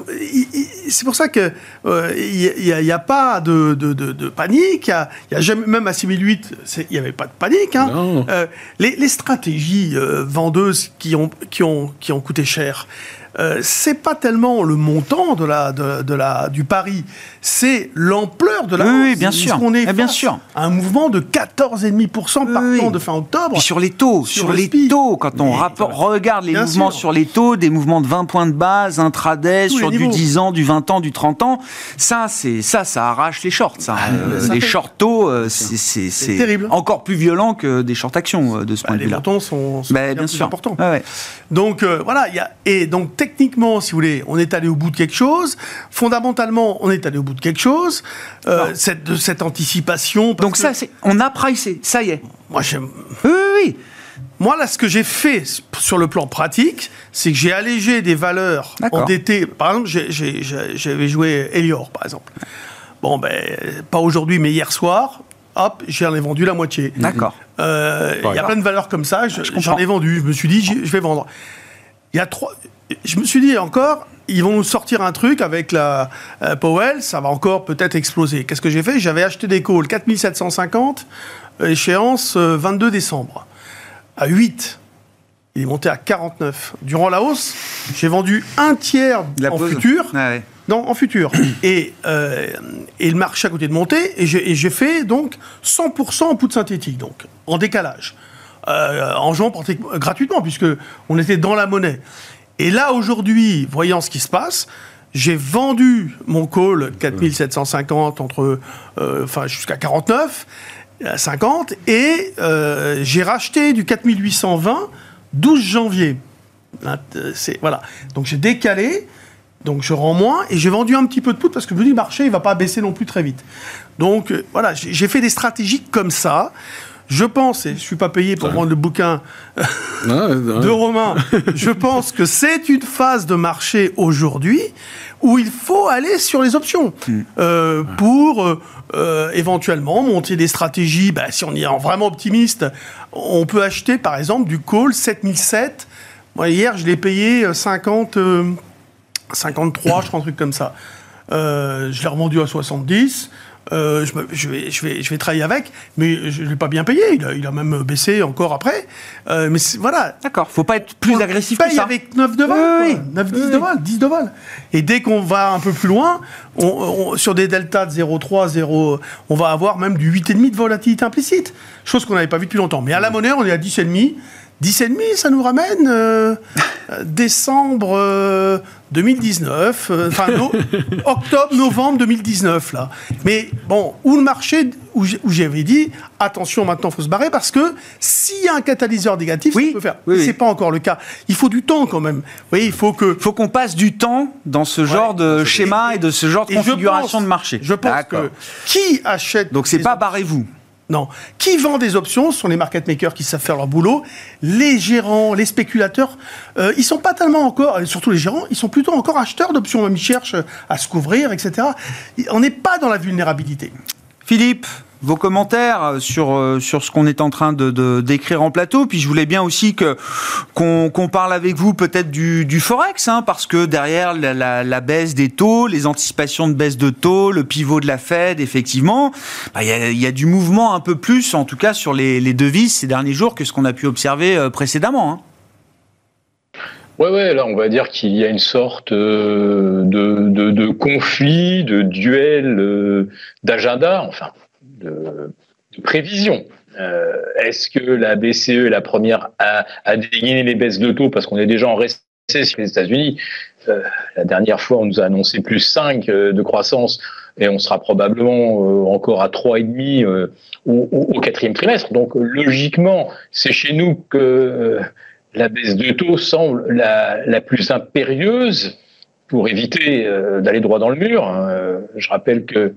c'est pour ça que il n'y a, pas de, panique. Il y a, jamais, même à 6008, il n'y avait pas de panique. Hein. Euh, les, stratégies vendeuses qui ont, qui, ont, qui ont coûté cher. Euh, c'est pas tellement le montant de la, de, la, du pari, c'est l'ampleur de la oui, bien sûr. On est eh, bien sûr. un mouvement de 14,5% par an de fin octobre. sur les taux, sur, les taux, quand on regarde les mouvements sur les taux, des mouvements de 20 points de base, intraday, sur du 10 ans, du 20 ans, du 30 ans, ça, c'est ça, ça arrache les shorts. Ça. Ah, euh, les short taux, euh, c'est terrible. Encore plus violent que des short actions de ce bah, point de vue-là. Les montants sont, bah, bien, sûr. importants. Ah, donc voilà, il y a et donc techniquement, si vous voulez, on est allé au bout de quelque chose. Fondamentalement, on est allé au bout de quelque chose. Euh, cette, de cette anticipation. Donc ça, c'est, on a pricé, ça y est. Moi, j'aime. Oui, oui, Moi, là, ce que j'ai fait sur le plan pratique, c'est que j'ai allégé des valeurs endettées. Par exemple, j'avais joué Elior, par exemple. Bon, ben, pas aujourd'hui, mais hier soir, hop, j'en ai vendu la moitié. D'accord. Euh, il y a plein de valeurs comme ça, j'en ai vendu. Je me suis dit, je vais vendre. Il y a trois je me suis dit encore, ils vont nous sortir un truc avec la euh, Powell, ça va encore peut-être exploser. Qu'est-ce que j'ai fait? J'avais acheté des calls 4750, euh, échéance 22 euh, décembre, à 8. Il est monté à 49. Durant la hausse, j'ai vendu un tiers en futur. Ah non, en futur. <coughs> et, et le marché à côté de monter, et j'ai fait donc 100% en poudre synthétique, donc en décalage. en jouant gratuitement, puisque on était dans la monnaie. Et là, aujourd'hui, voyant ce qui se passe, j'ai vendu mon call 4750 entre, euh, enfin, jusqu'à 49, 50, et euh, j'ai racheté du 4820 12 janvier. C'est, voilà. Donc j'ai décalé, donc je rends moins, et j'ai vendu un petit peu de poudre parce que je me dis le marché, il va pas baisser non plus très vite. Donc euh, voilà, j'ai fait des stratégies comme ça. Je pense, et je ne suis pas payé pour vendre le bouquin <laughs> de Romain, je pense que c'est une phase de marché aujourd'hui où il faut aller sur les options hmm. euh, pour euh, euh, éventuellement monter des stratégies. Bah, si on est vraiment optimiste, on peut acheter par exemple du call 7007. Moi, hier, je l'ai payé 50, 53, je crois, un truc comme ça. je l'ai revendu à 70. Euh, je, vais, je, vais, je vais travailler avec, mais je ne l'ai pas bien payé. Il a, même baissé encore après. Euh, mais voilà. D'accord, faut pas être plus agressif que ça. avec 9 de vol, oui, 9, 10 de vol, 10 de vol. Et dès qu'on va un peu plus loin, on, sur des deltas de 0,3, 0, on va avoir même du 8,5 de volatilité implicite. Chose qu'on n'avait pas vu depuis longtemps. Mais à la monnaie, on est à 10,5. 10,5, ça nous ramène euh, décembre 2019, euh, enfin <laughs> octobre, novembre 2019 là. Mais bon, où le marché, où j'avais dit, attention maintenant, faut se barrer parce que s'il y a un catalyseur négatif, oui, ça peut faire. Oui, c'est pas encore le cas. Il faut du temps quand même. Oui, il faut que. Faut qu'on passe du temps dans ce genre de schéma et, de ce genre de configuration de marché. Je pense que qui achète. Donc c'est pas barrez-vous. Qui vend des options Ce sont les market makers qui savent faire leur boulot. Les gérants, les spéculateurs, euh, ils sont pas tellement encore, surtout les gérants, ils sont plutôt encore acheteurs d'options. Ils cherchent à se couvrir, etc. On n'est pas dans la vulnérabilité. Philippe vos commentaires sur, euh, sur ce qu'on est en train de, d'écrire en plateau. Puis je voulais bien aussi que, qu'on, parle avec vous peut-être du, Forex, hein, parce que derrière la, baisse des taux, les anticipations de baisse de taux, le pivot de la Fed, effectivement, bah, il y, a, du mouvement un peu plus, en tout cas sur les, devises ces derniers jours, que ce qu'on a pu observer euh, précédemment. Hein. Ouais, ouais, là, on va dire qu'il y a une sorte euh, de, de conflit, de duel d'agenda, enfin, de, prévision. Euh, est-ce que la BCE est la première à, à dégainer les baisses de taux parce qu'on est déjà en récession les États-Unis? Euh, La dernière fois, on nous a annoncé plus 5 euh, de croissance et on sera probablement encore à 3,5 au, au, quatrième trimestre. Donc logiquement, c'est chez nous que la baisse de taux semble la, la plus impérieuse pour éviter d'aller droit dans le mur. Hein. Je rappelle que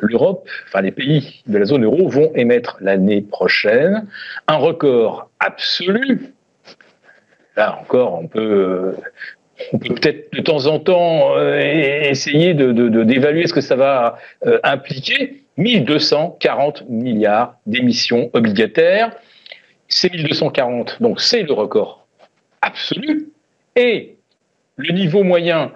l'Europe, enfin les pays de la zone euro vont émettre l'année prochaine un record absolu là encore, on peut on peut peut-être de temps en temps euh, essayer d'évaluer de, ce que ça va euh, impliquer. 1240 milliards d'émissions obligataires. C'est 1240, donc c'est le record absolu. Et le niveau moyen,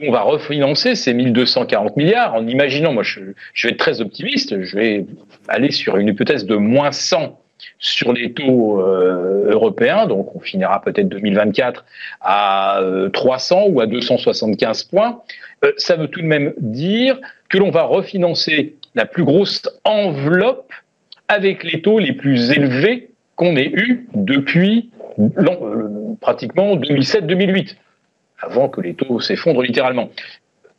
on va refinancer ces 1240 milliards en imaginant, moi je, vais être très optimiste, je vais aller sur une hypothèse de moins 100 sur les taux euh, européens, donc on finira peut-être 2024 à 300 euh, ou à 275 points, euh, ça veut tout de même dire que l'on va refinancer la plus grosse enveloppe avec les taux les plus élevés qu'on ait eus depuis pratiquement 2007-2008, avant que les taux s'effondrent littéralement.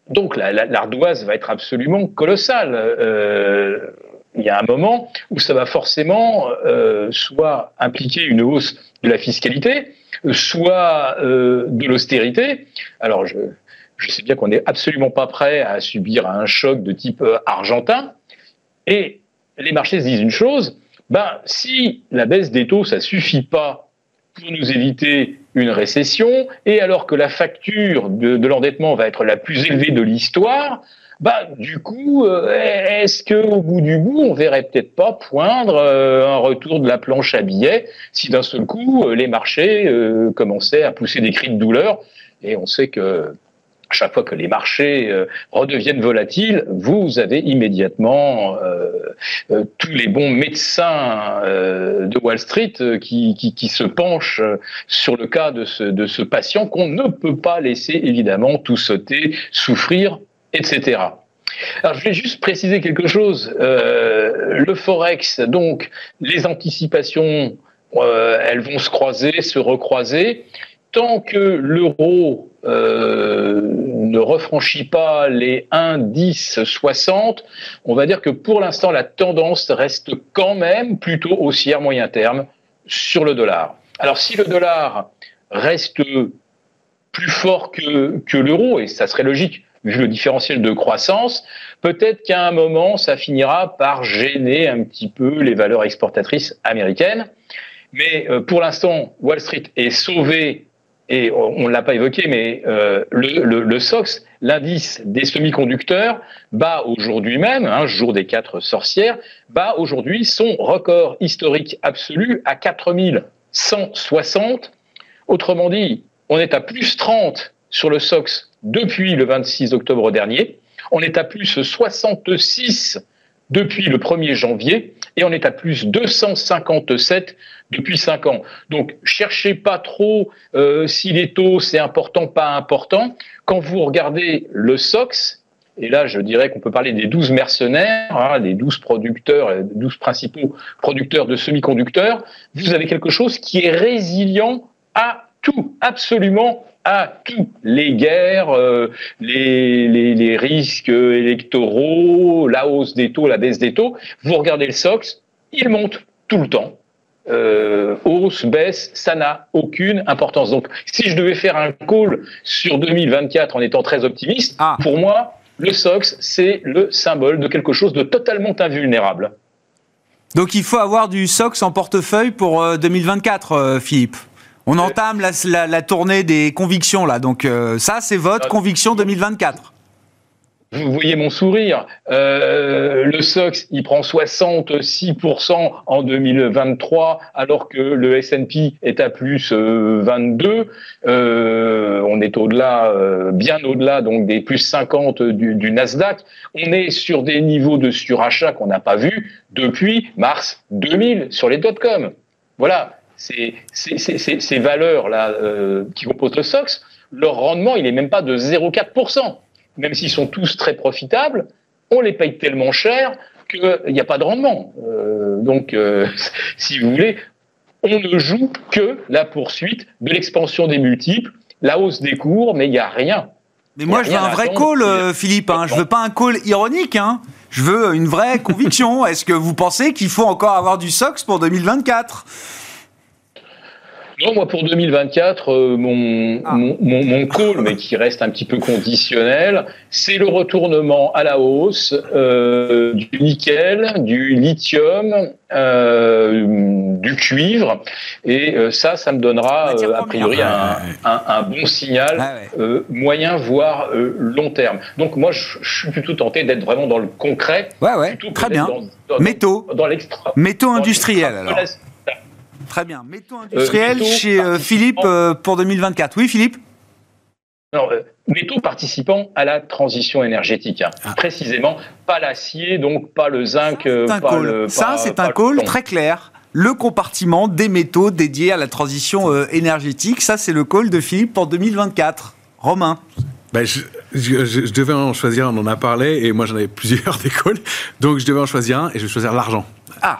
Donc l'ardoise va être absolument colossale il y a un moment où ça va forcément euh, soit impliquer une hausse de la fiscalité, soit euh, de l'austérité. Alors je, je sais bien qu'on n'est absolument pas prêt à subir un choc de type euh, argentin. Et les marchés se disent une chose, ben, si la baisse des taux, ça suffit pas pour nous éviter une récession, et alors que la facture de, de l'endettement va être la plus élevée de l'histoire, bah du coup, euh, est-ce que au bout du bout, on verrait peut-être pas poindre euh, un retour de la planche à billets si d'un seul coup euh, les marchés commençaient à pousser des cris de douleur Et on sait que chaque fois que les marchés redeviennent volatiles, vous avez immédiatement tous les bons médecins de Wall Street qui, se penchent sur le cas de ce, de ce patient qu'on ne peut pas laisser évidemment tout sauter, souffrir etc. Alors, je vais juste préciser quelque chose. Euh, le forex, donc, les anticipations, euh, elles vont se croiser, se recroiser. Tant que l'euro euh, ne refranchit pas les 1, 10, 60, on va dire que pour l'instant, la tendance reste quand même plutôt haussière moyen terme sur le dollar. Alors, si le dollar reste plus fort que, que l'euro, et ça serait logique, vu le différentiel de croissance, peut-être qu'à un moment, ça finira par gêner un petit peu les valeurs exportatrices américaines. Mais euh, pour l'instant, Wall Street est sauvé, et on ne l'a pas évoqué, mais euh, le, SOX, l'indice des semi-conducteurs, bat aujourd'hui même, hein, jour des quatre sorcières, bat aujourd'hui son record historique absolu à 4160. Autrement dit, on est à plus 30 sur le SOX depuis le 26 octobre dernier. On est à plus 66 depuis le 1er janvier et on est à plus 257 depuis 5 ans. Donc cherchez pas trop euh, si les taux c'est important, pas important. Quand vous regardez le SOX, et là je dirais qu'on peut parler des 12 mercenaires, hein, les 12 producteurs, les 12 principaux producteurs de semi-conducteurs, vous avez quelque chose qui est résilient à tout, absolument à tous les guerres, euh, les, risques électoraux, la hausse des taux, la baisse des taux. Vous regardez le SOX, il monte tout le temps. Euh, hausse, baisse, ça n'a aucune importance. Donc, si je devais faire un call sur 2024 en étant très optimiste, ah. pour moi, le SOX, c'est le symbole de quelque chose de totalement invulnérable. Donc, il faut avoir du SOX en portefeuille pour 2024, euh, Philippe on entame la, tournée des convictions là, donc euh, ça c'est votre conviction 2024. Vous voyez mon sourire. Euh, le SOX, il prend 66% en 2023, alors que le S&P est à plus 22. Euh, on est au-delà, bien au-delà donc des plus 50 du, Nasdaq. On est sur des niveaux de surachat qu'on n'a pas vus depuis mars 2000 sur les dot-com. Voilà ces, ces, valeurs-là euh, qui composent le SOX, leur rendement, il n'est même pas de 0,4%. Même s'ils sont tous très profitables, on les paye tellement cher qu'il n'y a pas de rendement. Euh, donc, euh, <laughs> si vous voulez, on ne joue que la poursuite de l'expansion des multiples, la hausse des cours, mais il n'y a rien. Mais moi, je veux un vrai call, Philippe. Hein. Je veux pas un call ironique. Hein. Je veux une vraie conviction. <laughs> Est-ce que vous pensez qu'il faut encore avoir du SOX pour 2024 Non, moi pour 2024, euh, mon, Ah. mon, mon, mon call, mais qui reste un petit peu conditionnel, c'est le retournement à la hausse euh, du nickel, du lithium, euh, du cuivre. Et euh, ça, ça me donnera euh, a priori un, un, un bon signal Ah ouais. euh, moyen, voire euh, long terme. Donc moi, je, je suis plutôt tenté d'être vraiment dans le concret, Ouais, ouais, très bien. dans, dans, Métaux, dans l'extra. métaux dans industriels alors. Très bien. Métaux industriels métaux chez euh. Philippe euh, pour 2024. Oui, Philippe? Alors, euh, métaux participant à la transition énergétique, hein. Ah. précisément, pas l'acier, donc pas le zinc, euh, C'est un pas call. le. Ça, pas- c'est pas un call très clair. Le compartiment des métaux dédiés à la transition euh, énergétique. Ça, c'est le call de Philippe pour 2024. Romain? Ben, je, je- devais en choisir, on en a parlé, et moi j'en avais plusieurs <laughs> des calls, donc je devais en choisir un, et je vais choisir l'argent. Ah,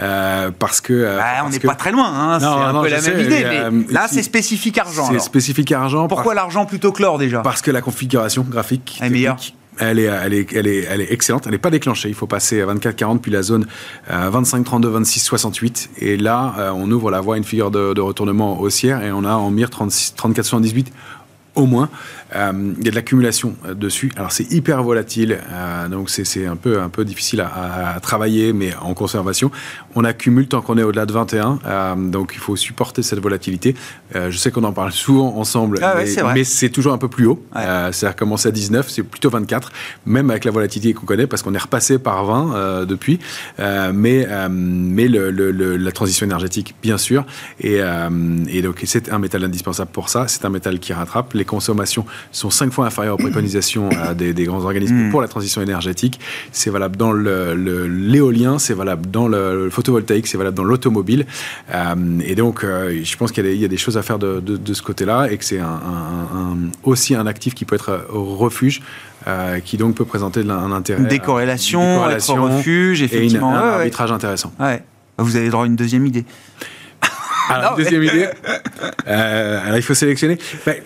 Euh, parce que. euh, bah, on n'est que pas très loin. hein. C'est un non, peu la sais, même idée. euh, mais là, c'est spécifique argent. C'est spécifique argent. Pourquoi l'argent plutôt que l'or déjà? Parce, que la configuration graphique. Est meilleure. Elle est, elle, est, elle, est, elle est excellente, elle n'est pas déclenchée. Il faut passer à 24-40, puis la zone euh, 25-32, 26-68. Et là, euh, on ouvre la voie à une figure de, de retournement haussière et on a en mire 36 34-78 au moins. Euh, il y a de l'accumulation euh, dessus. Alors c'est hyper volatile, euh, donc c'est un peu, un peu difficile à, travailler, mais en conservation. On accumule tant qu'on est au-delà de 21, euh, donc il faut supporter cette volatilité. Je sais qu'on en parle <laughs> souvent ensemble, Ah ouais, mais c'est toujours un peu plus haut. Ouais. Euh, C'est-à-dire commencer à 19, c'est plutôt 24, même avec la volatilité qu'on connaît, parce qu'on est repassé par 20 euh, depuis. Mais mais le, le- le- la transition énergétique, bien sûr. Et, et donc, c'est un métal indispensable pour ça. C'est un métal qui rattrape. Les consommations sont 5 fois inférieures aux préconisations euh, des, des grands organismes Mm. pour la transition énergétique. C'est valable dans le- le- l'éolien, c'est valable dans le, le photovoltaïque, c'est valable dans l'automobile. Euh, et donc, euh, je pense qu'il y, a des- il y a des choses à faire de, de- de ce côté-là et que c'est un, un- un- aussi un actif qui peut être au refuge, euh, qui donc peut présenter un intérêt. Une décorrélation, décorrélation refuge, et une- effectivement. un Ouais, ouais. arbitrage intéressant. Ouais. Vous avez droit à une deuxième idée. Alors, Non, mais- deuxième idée. Euh, alors, il faut sélectionner.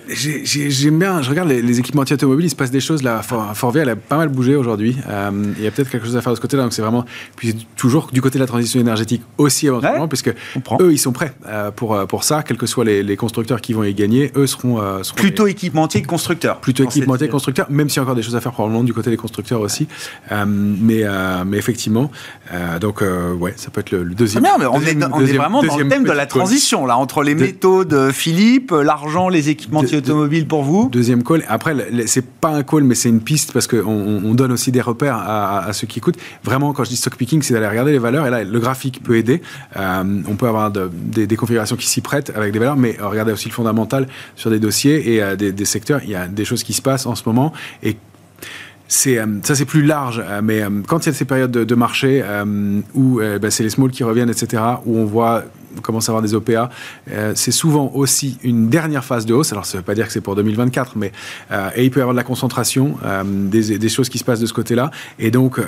J'ai- J'aime bien, je regarde les, les équipementiers automobiles, il se passe des choses là. For- Forvia, elle a pas mal bougé aujourd'hui. Euh, il y a peut-être quelque chose à faire de ce côté-là. Donc, c'est vraiment. Puis, toujours du côté de la transition énergétique aussi, éventuellement, Ouais, puisque comprends. eux, ils sont prêts euh, pour, pour ça, quels que soient les, les constructeurs qui vont y gagner. Eux seront. seront Plutôt les- équipementier que constructeur. Plutôt équipementiers constructeurs, même s'il y a encore des choses à faire probablement du côté des constructeurs aussi. Mais, mais effectivement, donc ouais, ça peut être le, deuxième. bien, mais on, deuxième- est, on est deuxième- vraiment dans le thème de la call. Transition, là, entre les métaux de Philippe, l'argent, les équipementiers De- automobiles pour vous. Deuxième call. Après, c'est pas un call, mais c'est une piste parce qu'on on on donne aussi des repères à, à- ceux qui écoutent. Vraiment, quand je dis stock picking, c'est d'aller regarder les valeurs. Et là, le graphique peut aider. Euh, on peut avoir de- des, des configurations qui s'y prêtent avec des valeurs, mais regardez aussi le fondamental sur des dossiers et euh, des, des secteurs. Il y a des choses qui se passent en ce moment et c'est euh, ça c'est plus large mais quand il y a ces périodes de, marché où bah, c'est les small qui reviennent etc où on voit commence à avoir des OPA euh, c'est souvent aussi une dernière phase de hausse. Alors ça veut pas dire que c'est pour 2024 mais euh, et il peut y avoir de la concentration euh, des, choses qui se passent de ce côté là et donc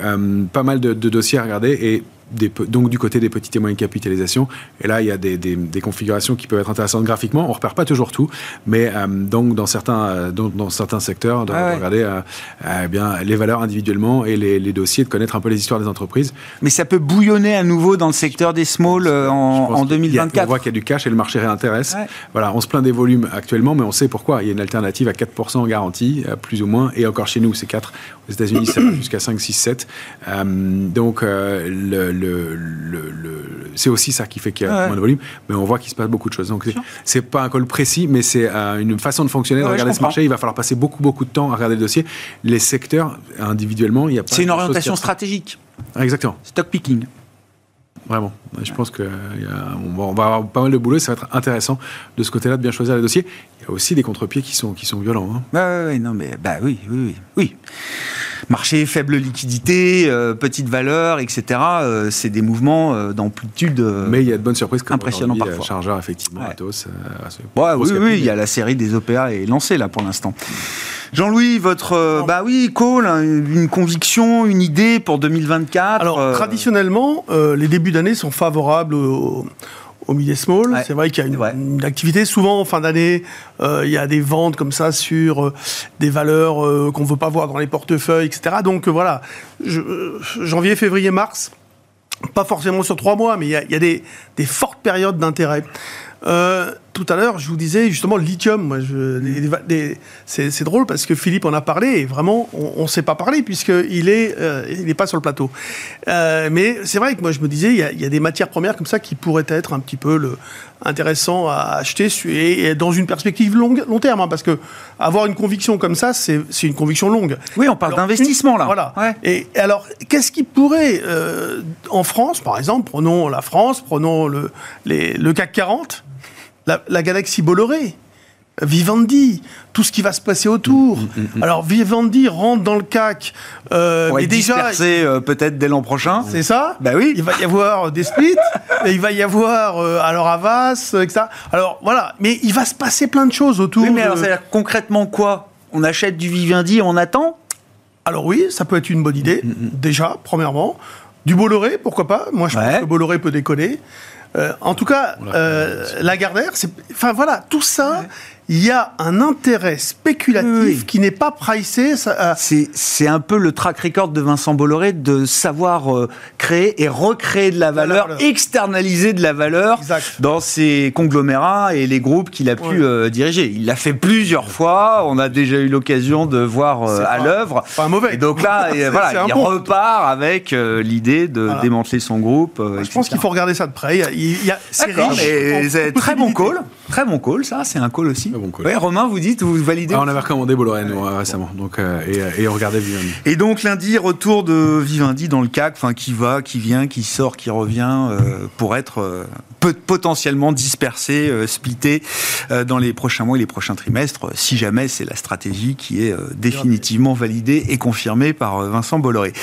pas mal de, de dossiers à regarder. Et des donc du côté des petites et moyennes capitalisations. Et là, il y a des, des- des configurations qui peuvent être intéressantes graphiquement. On repère pas toujours tout, mais euh, donc dans certains, euh, dans, dans certains secteurs, de, Ah ouais. regarder euh, euh, bien les valeurs individuellement et les, les dossiers, de connaître un peu les histoires des entreprises. Mais ça peut bouillonner à nouveau dans le secteur des small en, pense en qu'il y a- 2024. On voit qu'il y a du cash et le marché réintéresse. Ouais. Voilà, on se plaint des volumes actuellement, mais on sait pourquoi. Il y a une alternative à 4% en garantie, plus ou moins, et encore chez nous, c'est 4. Aux États-Unis, ça va <coughs> jusqu'à 5, 6, 7. Euh, donc, le, le- le- le- c'est aussi ça qui fait qu'il y a Ouais. moins de volume, mais on voit qu'il se passe beaucoup de choses. Donc, c'est- pas un call précis, mais c'est euh, une façon de fonctionner, de Ouais, regarder ce marché. Il va falloir passer beaucoup, beaucoup de temps à regarder le dossier. Les secteurs, individuellement, il y a pas C'est une orientation stratégique. Exactement. Stock picking. Vraiment. Je pense qu'on va, on va avoir pas mal de boulot et ça va être intéressant de ce côté-là de bien choisir les dossiers. Il y a aussi des contre-pieds qui sont, qui sont violents. hein. Ouais, ouais, non, mais bah oui, oui, oui. oui. Marché, faible liquidité, euh, petite valeur, etc. euh, c'est des mouvements euh, d'amplitude. euh, Mais il y a de bonnes surprises comme Impressionnant parfois. euh, Chargeur, effectivement, Ouais. Atos. euh, Ouais, oui, oui, il y a la série des OPA est lancée là pour l'instant. Jean-Louis, votre euh, bah oui, call, hein, une conviction, une idée pour 2024. Alors, euh, traditionnellement, euh, les débuts d'année sont favorables au, au small. Ouais. C'est vrai qu'il y a une, Ouais. une activité. Souvent, en fin d'année, euh, il y a des ventes comme ça sur euh, des valeurs euh, qu'on ne veut pas voir dans les portefeuilles, etc. Donc, voilà. Je- janvier, février, mars, pas forcément sur trois mois, mais il y a, il y a des, des fortes périodes d'intérêt. Euh, tout à l'heure, je vous disais justement le lithium. Moi, c'est drôle parce que Philippe en a parlé et vraiment, on ne sait pas parler puisqu'il n'est euh, il est pas sur le plateau. Euh, mais c'est vrai que moi, je me disais, il y, a, il y, a, des matières premières comme ça qui pourraient être un petit peu le, intéressant à acheter et, dans une perspective long, long terme. Hein, parce que avoir une conviction comme ça, c'est une conviction longue. Oui, on parle d'investissement là. Voilà. Et alors, qu'est-ce qui pourrait, euh, en France, par exemple, prenons la France, prenons le, les, le CAC 40, la, la galaxie Bolloré Vivendi, tout ce qui va se passer autour. Mm, mm, mm, Alors Vivendi rentre dans le CAC. Euh, mais déjà, euh, peut-être dès l'an prochain. C'est ça. Bah oui. Il va y avoir des splits. <laughs> il va y avoir euh, alors Avas, etc. Alors voilà. Mais il va se passer plein de choses autour. Oui, mais alors concrètement quoi? On achète du Vivendi et on attend? Alors oui, ça peut être une bonne idée. Déjà, premièrement. Du Bolloré, pourquoi pas? Moi, je pense que Bolloré peut décoller. En tout cas, la Gardère, c'est, enfin voilà, tout ça, il y a un intérêt spéculatif qui n'est pas pricé. Euh, c'est un peu le track record de Vincent Bolloré de savoir euh, créer et recréer de la valeur, externaliser de la valeur dans ses conglomérats et les groupes qu'il a pu euh, diriger. Il l'a fait plusieurs fois. On a déjà eu l'occasion de voir à l'œuvre. Pas mauvais. Et donc là, <laughs> voilà, il repart avec l'idée de démanteler son groupe. Je pense qu'il faut regarder ça de près. Il y a, c'est très bon call. Très bon call, ça. C'est un call aussi. Oui, Romain, vous dites, vous validez ah, On avait recommandé Bolloré récemment, donc, euh, et, et, on regardait Vivendi. Et donc lundi, retour de Vivendi dans le CAC, enfin qui va, qui vient, qui sort, qui revient, euh, pour être euh, potentiellement dispersé, splitté dans les prochains mois et les prochains trimestres, si jamais c'est la stratégie qui est définitivement validée et confirmée par Vincent Bolloré.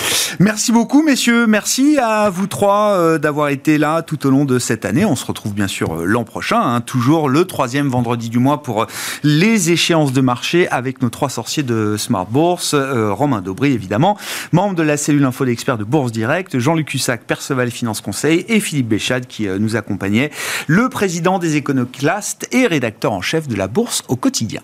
Merci beaucoup, messieurs. Merci à vous trois d'avoir été là tout au long de cette année. On se retrouve bien sûr l'an prochain, hein, toujours le troisième vendredi du mois pour les échéances de marché avec nos trois sorciers de Smart Bourse, euh, Romain Daubry évidemment, membre de la cellule info d'experts de Bourse Direct, Jean-Luc Hussac, Perceval Finance Conseil et Philippe Béchade qui euh, nous accompagnait, le président des éconoclastes et rédacteur en chef de la Bourse au quotidien.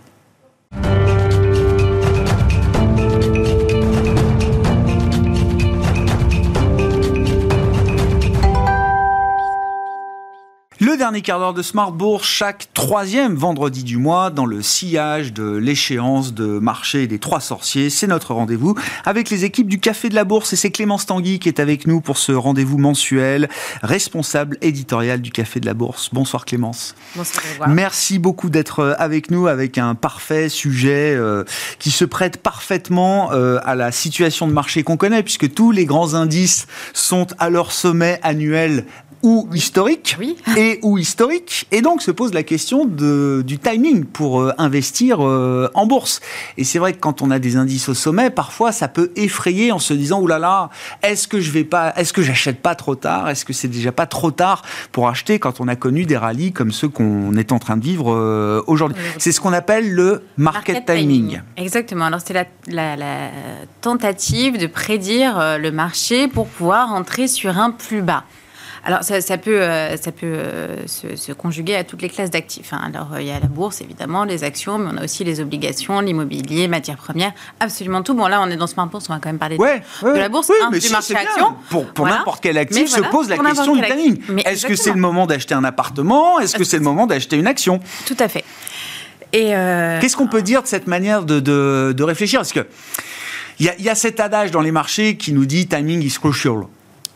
Le dernier quart d'heure de Smart Bourse, chaque troisième vendredi du mois, dans le sillage de l'échéance de marché des trois sorciers. C'est notre rendez-vous avec les équipes du Café de la Bourse. Et c'est Clémence Tanguy qui est avec nous pour ce rendez-vous mensuel, responsable éditorial du Café de la Bourse. Bonsoir Clémence. Bonsoir. Merci beaucoup d'être euh, avec nous avec un parfait sujet euh, qui se prête parfaitement euh, à la situation de marché qu'on connaît, puisque tous les grands indices sont à leur sommet annuel ou historique et ou historique. Et donc se pose la question de, du timing pour euh, investir euh, en bourse. Et c'est vrai que quand on a des indices au sommet, parfois ça peut effrayer en se disant oulala, là là, est-ce que je vais pas, est-ce que j'achète pas trop tard? Est-ce que c'est déjà pas trop tard pour acheter quand on a connu des rallyes comme ceux qu'on est en train de vivre euh, aujourd'hui? C'est ce qu'on appelle le market, timing. Exactement. Alors c'est la, la, la, tentative de prédire le marché pour pouvoir entrer sur un plus bas. Alors, ça, peut, ça peut euh, euh, se, conjuguer à toutes les classes d'actifs. Hein. Alors, euh, il y a la bourse, évidemment, les actions, mais on a aussi les obligations, l'immobilier, matières premières, absolument tout. Bon, là, on est dans Smart Bourse, on va quand même parler de, la bourse, hein, mais du marché action. Pour, n'importe quel actif, se pose la question du timing. Est-ce que c'est le moment d'acheter un appartement? Est-ce que c'est le moment d'acheter une action? Tout à fait. Qu'est-ce qu'on peut dire de cette manière de, de, réfléchir? Parce que il y, y, a cet adage dans les marchés qui nous dit timing is crucial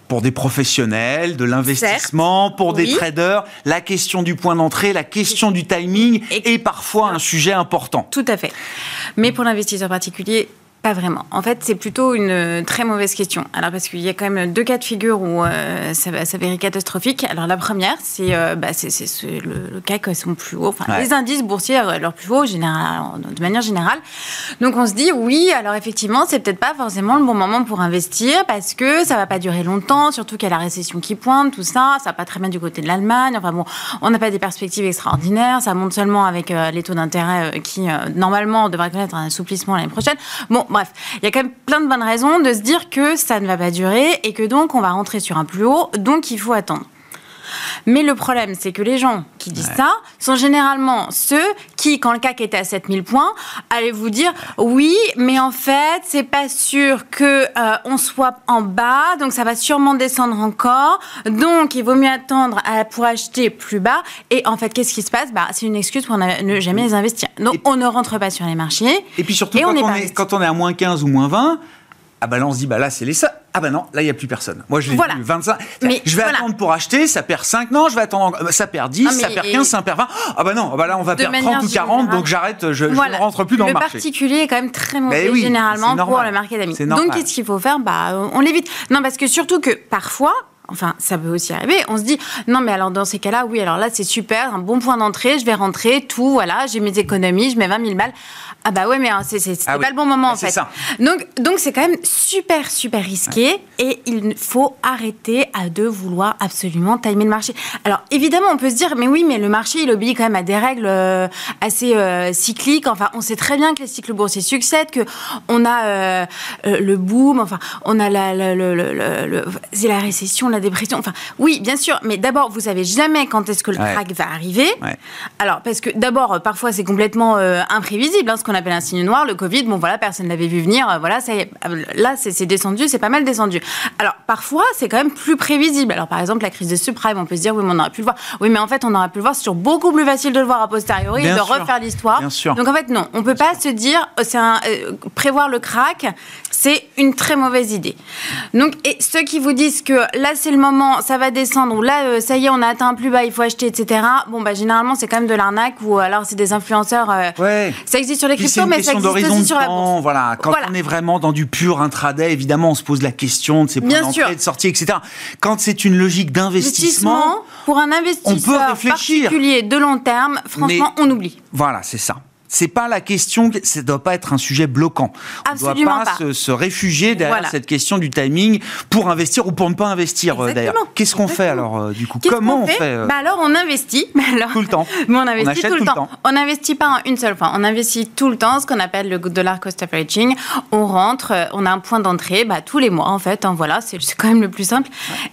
pour des professionnels, de l'investissement, pour des traders, la question du point d'entrée, la question du timing est parfois un sujet important. Tout à fait. Mais pour l'investisseur particulier, pas vraiment. En fait, c'est plutôt une très mauvaise question. Alors, parce qu'il y a quand même deux cas de figure où euh, ça va s'avérer catastrophique. Alors, la première, c'est euh, bah, le, le, cas qui sont plus hauts. Enfin, Les indices boursiers, leur plus haut, général, de manière générale. Donc, on se dit, oui, alors effectivement, c'est peut-être pas forcément le bon moment pour investir parce que ça va pas durer longtemps, surtout qu'il y a la récession qui pointe, tout ça. Ça va pas très bien du côté de l'Allemagne. Enfin, bon, on n'a pas des perspectives extraordinaires. Ça monte seulement avec euh, les taux d'intérêt qui, normalement, devraient connaître un assouplissement l'année prochaine. Bon, bref, il y a quand même plein de bonnes raisons de se dire que ça ne va pas durer et que donc on va rentrer sur un plus haut, donc il faut attendre. Mais le problème, c'est que les gens qui disent ça sont généralement ceux qui, quand le CAC était à 7000 points, allaient vous dire oui, mais en fait, c'est pas sûr que euh, on soit en bas, donc ça va sûrement descendre encore. Donc, il vaut mieux attendre pour acheter plus bas. Et en fait, qu'est-ce qui se passe? Bah, C'est une excuse pour ne jamais les investir. Donc, on ne rentre pas sur les marchés. Et puis surtout, quand, on est, quand on est à moins 15 ou moins 20, ah bah là on se dit bah là c'est les ça. Ah bah non, là il n'y a plus personne. Moi je l'ai voilà. vu 25. Mais je vais attendre pour acheter, ça perd 5. Non, je vais attendre, ça perd 10, ça perd 15, ça perd 20. Ah bah non, bah là on va perdre 30 ou 40, donc j'arrête, je, ne rentre plus dans le, marché. Le particulier est quand même très mauvais généralement pour le market d'amis. Donc qu'est-ce qu'il faut faire? Bah on l'évite. Non parce que surtout que parfois Enfin, ça peut aussi arriver. On se dit, non, mais alors dans ces cas-là, oui, alors là, c'est super, un bon point d'entrée, je vais rentrer, tout, voilà, j'ai mes économies, je mets 20 000 balles. Ah bah ouais, mais hein, c'est ah pas le bon moment, en fait. Ça. Donc, donc c'est quand même super, super risqué et il faut arrêter à de vouloir absolument timer le marché. Alors, évidemment, on peut se dire, mais oui, mais le marché, il obéit quand même à des règles euh, assez euh, cycliques. Enfin, on sait très bien que les cycles boursiers succèdent, que on a euh, le boom, enfin, on a la, la, la récession, la dépression. Enfin, oui, bien sûr, mais d'abord, vous savez jamais quand est-ce que le crack va arriver. Alors, parce que d'abord, parfois, c'est complètement euh, imprévisible, hein, ce qu'on appelle un signe noir. Le Covid, bon, voilà, personne l'avait vu venir. Euh, voilà, ça là, c'est descendu, c'est pas mal descendu. Alors, parfois, c'est quand même plus prévisible. Alors, par exemple, la crise de subprime, on peut se dire, oui, mais on aurait pu le voir. Oui, mais en fait, on aurait pu le voir. C'est toujours beaucoup plus facile de le voir a posteriori et de refaire l'histoire. Donc, en fait, non, on peut pas se dire, euh, c'est un, prévoir le crack, c'est une très mauvaise idée. Donc, et ceux qui vous disent que là, c'est le moment, ça va descendre, ou là, euh, ça y est, on a atteint un plus bas, il faut acheter, etc. Bon, bah, généralement, c'est quand même de l'arnaque, ou alors c'est des influenceurs. Euh, ouais. Ça existe sur les cryptos, mais ça existe aussi sur la bourse. Voilà. Quand on est vraiment dans du pur intraday, évidemment, on se pose la question de ses points d'entrée, de sortie, etc. Quand c'est une logique d'investissement, pour un investisseur on peut réfléchir. particulier de long terme, franchement, on oublie. Voilà, c'est ça c'est pas la question, ça doit pas être un sujet bloquant. On ne doit pas, Se, réfugier derrière cette question du timing pour investir ou pour ne pas investir euh, d'ailleurs. Qu'est-ce qu'on fait alors euh, du coup? Comment on fait, euh? Bah alors on investit. <laughs> alors, tout le temps. Mais on investit tout, le, temps. On n'investit pas en une seule fois. On investit tout le temps, ce qu'on appelle le dollar cost averaging. On rentre, on a un point d'entrée bah, tous les mois en fait. Hein, voilà, c'est quand même le plus simple.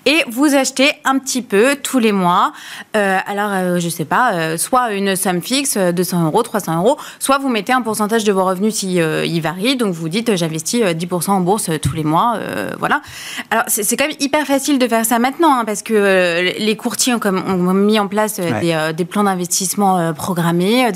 Et vous achetez un petit peu tous les mois. alors je sais pas, soit une somme fixe, 200 euros, 300 euros Soit vous mettez un pourcentage de vos revenus si euh, il varie, donc vous dites euh, j'investis 10% euh, en bourse tous les mois, voilà. Alors c'est quand même hyper facile de faire ça maintenant hein, parce que les courtiers ont, comme, ont mis en place des, plans d'investissement programmés,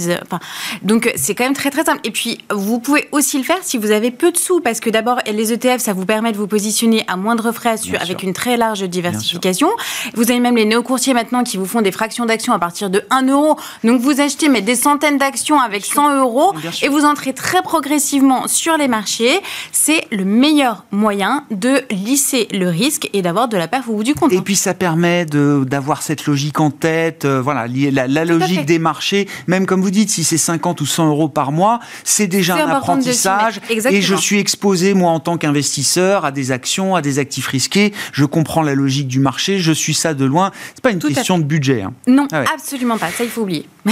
donc c'est quand même très très simple. Et puis vous pouvez aussi le faire si vous avez peu de sous parce que d'abord les ETF ça vous permet de vous positionner à moindre frais avec une très large diversification. Vous avez même les néo-courtiers maintenant qui vous font des fractions d'actions à partir de 1 euro. Donc vous achetez mais des centaines d'actions avec 100 euros et vous entrez très progressivement sur les marchés, c'est le meilleur moyen de lisser le risque et d'avoir de la perf au bout du compte. Et hein. puis ça permet d'avoir cette logique en tête, euh, voilà, la, la logique des marchés, même comme vous dites, si c'est 50 ou 100 euros par mois, c'est déjà un apprentissage. Et je suis exposé, moi, en tant qu'investisseur, à des actions, à des actifs risqués. Je comprends la logique du marché, je suis ça de loin. C'est pas une question de budget. Hein. Non, ah absolument pas. Ça, il faut oublier. <laughs>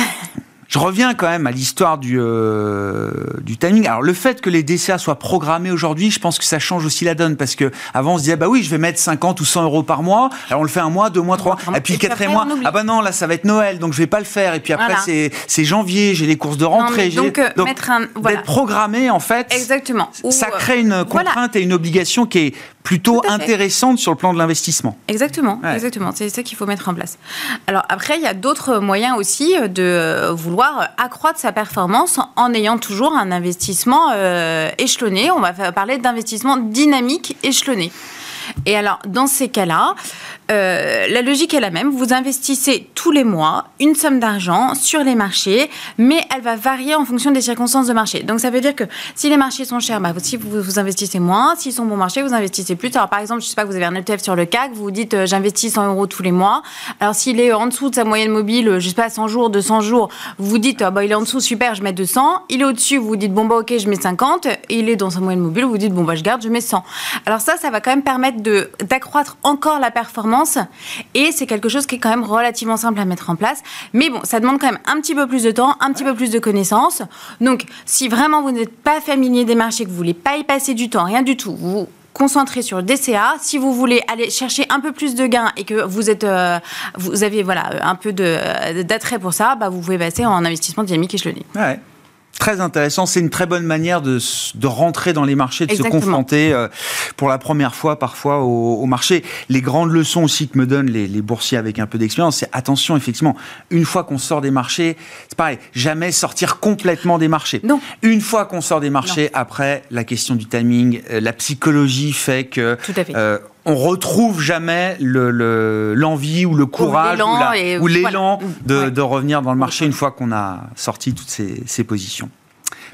Je reviens quand même à l'histoire du, euh, du timing. Alors le fait que les DCA soient programmés aujourd'hui, je pense que ça change aussi la donne parce que avant on se disait bah oui je vais mettre 50 ou 100 euros par mois. Alors on le fait un mois, deux mois, trois. Et puis le quatrième mois, ah bah non là ça va être Noël donc je vais pas le faire. Et puis après c'est janvier, j'ai les courses de rentrée. donc, euh, mettre un voilà. programmé en fait. Exactement. ça crée une contrainte et une obligation qui est plutôt intéressante sur le plan de l'investissement. Exactement, exactement. C'est ça qu'il faut mettre en place. Alors après, il y a d'autres moyens aussi de vouloir accroître sa performance en ayant toujours un investissement euh, échelonné. On va parler d'investissement dynamique échelonné. Et alors, dans ces cas-là, euh, la logique est la même. Vous investissez tous les mois une somme d'argent sur les marchés, mais elle va varier en fonction des circonstances de marché. Donc ça veut dire que si les marchés sont chers, bah, si vous, vous investissez moins. S'ils sont bon marché, vous investissez plus. Alors par exemple, je sais pas, vous avez un ETF sur le CAC, vous vous dites euh, j'investis 100 euros tous les mois. Alors s'il est en dessous de sa moyenne mobile, euh, je sais pas, 100 jours, 200 jours, vous vous dites ah, bah, il est en dessous, super, je mets 200. Il est au-dessus, vous vous dites bon bah ok, je mets 50. Et il est dans sa moyenne mobile, vous vous dites bon bah je garde, je mets 100. Alors ça, ça va quand même permettre d'accroître encore la performance et c'est quelque chose qui est quand même relativement simple à mettre en place. Mais bon, ça demande quand même un petit peu plus de temps, un petit peu plus de connaissances. Donc, si vraiment vous n'êtes pas familier des marchés, que vous voulez pas y passer du temps, rien du tout, vous concentrer sur DCA. Si vous voulez aller chercher un peu plus de gains et que vous êtes, euh, vous avez voilà un peu d'attrait pour ça, bah, vous pouvez passer en investissement dynamique le dis. Ouais très intéressant. C'est une très bonne manière de, de, rentrer dans les marchés, de se confronter euh, pour la première fois parfois au, au, marché. Les grandes leçons aussi que me donnent les, les boursiers avec un peu d'expérience, c'est attention, effectivement, une fois qu'on sort des marchés, c'est pareil, jamais sortir complètement des marchés. Non. Une fois qu'on sort des marchés, après, la question du timing, euh, la psychologie fait que... Tout à fait. Euh, on retrouve jamais l'envie ou le courage ou l'élan de, de, revenir dans le marché une fois qu'on a sorti toutes ces, ces positions.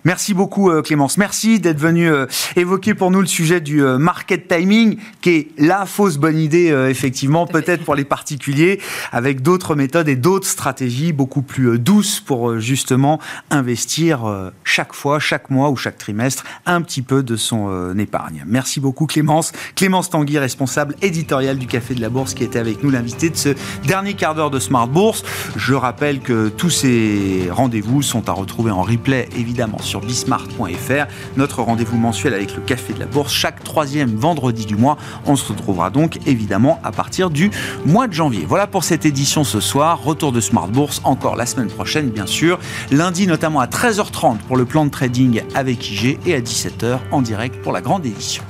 Merci beaucoup euh, Clémence. Merci d'être venu euh, évoquer pour nous le sujet du euh, market timing, qui est la fausse bonne idée, effectivement, peut-être pour les particuliers, avec d'autres méthodes et d'autres stratégies beaucoup plus douces pour justement investir chaque fois, chaque mois ou chaque trimestre, un petit peu de son épargne. Merci beaucoup Clémence. Clémence Tanguy, responsable éditoriale du Café de la Bourse, qui était avec nous l'invité de ce dernier quart d'heure de Smart Bourse. Je rappelle que tous ces rendez-vous sont à retrouver en replay, évidemment, sur bismart.fr. Notre rendez-vous mensuel avec le Café de la Bourse chaque troisième vendredi du mois. On se retrouvera donc évidemment à partir du mois de janvier. Voilà pour cette édition ce soir. Retour de Smart Bourse encore la semaine prochaine, bien sûr. Lundi notamment à 13h30 pour le plan de trading avec IG et à 17h en direct pour la grande édition.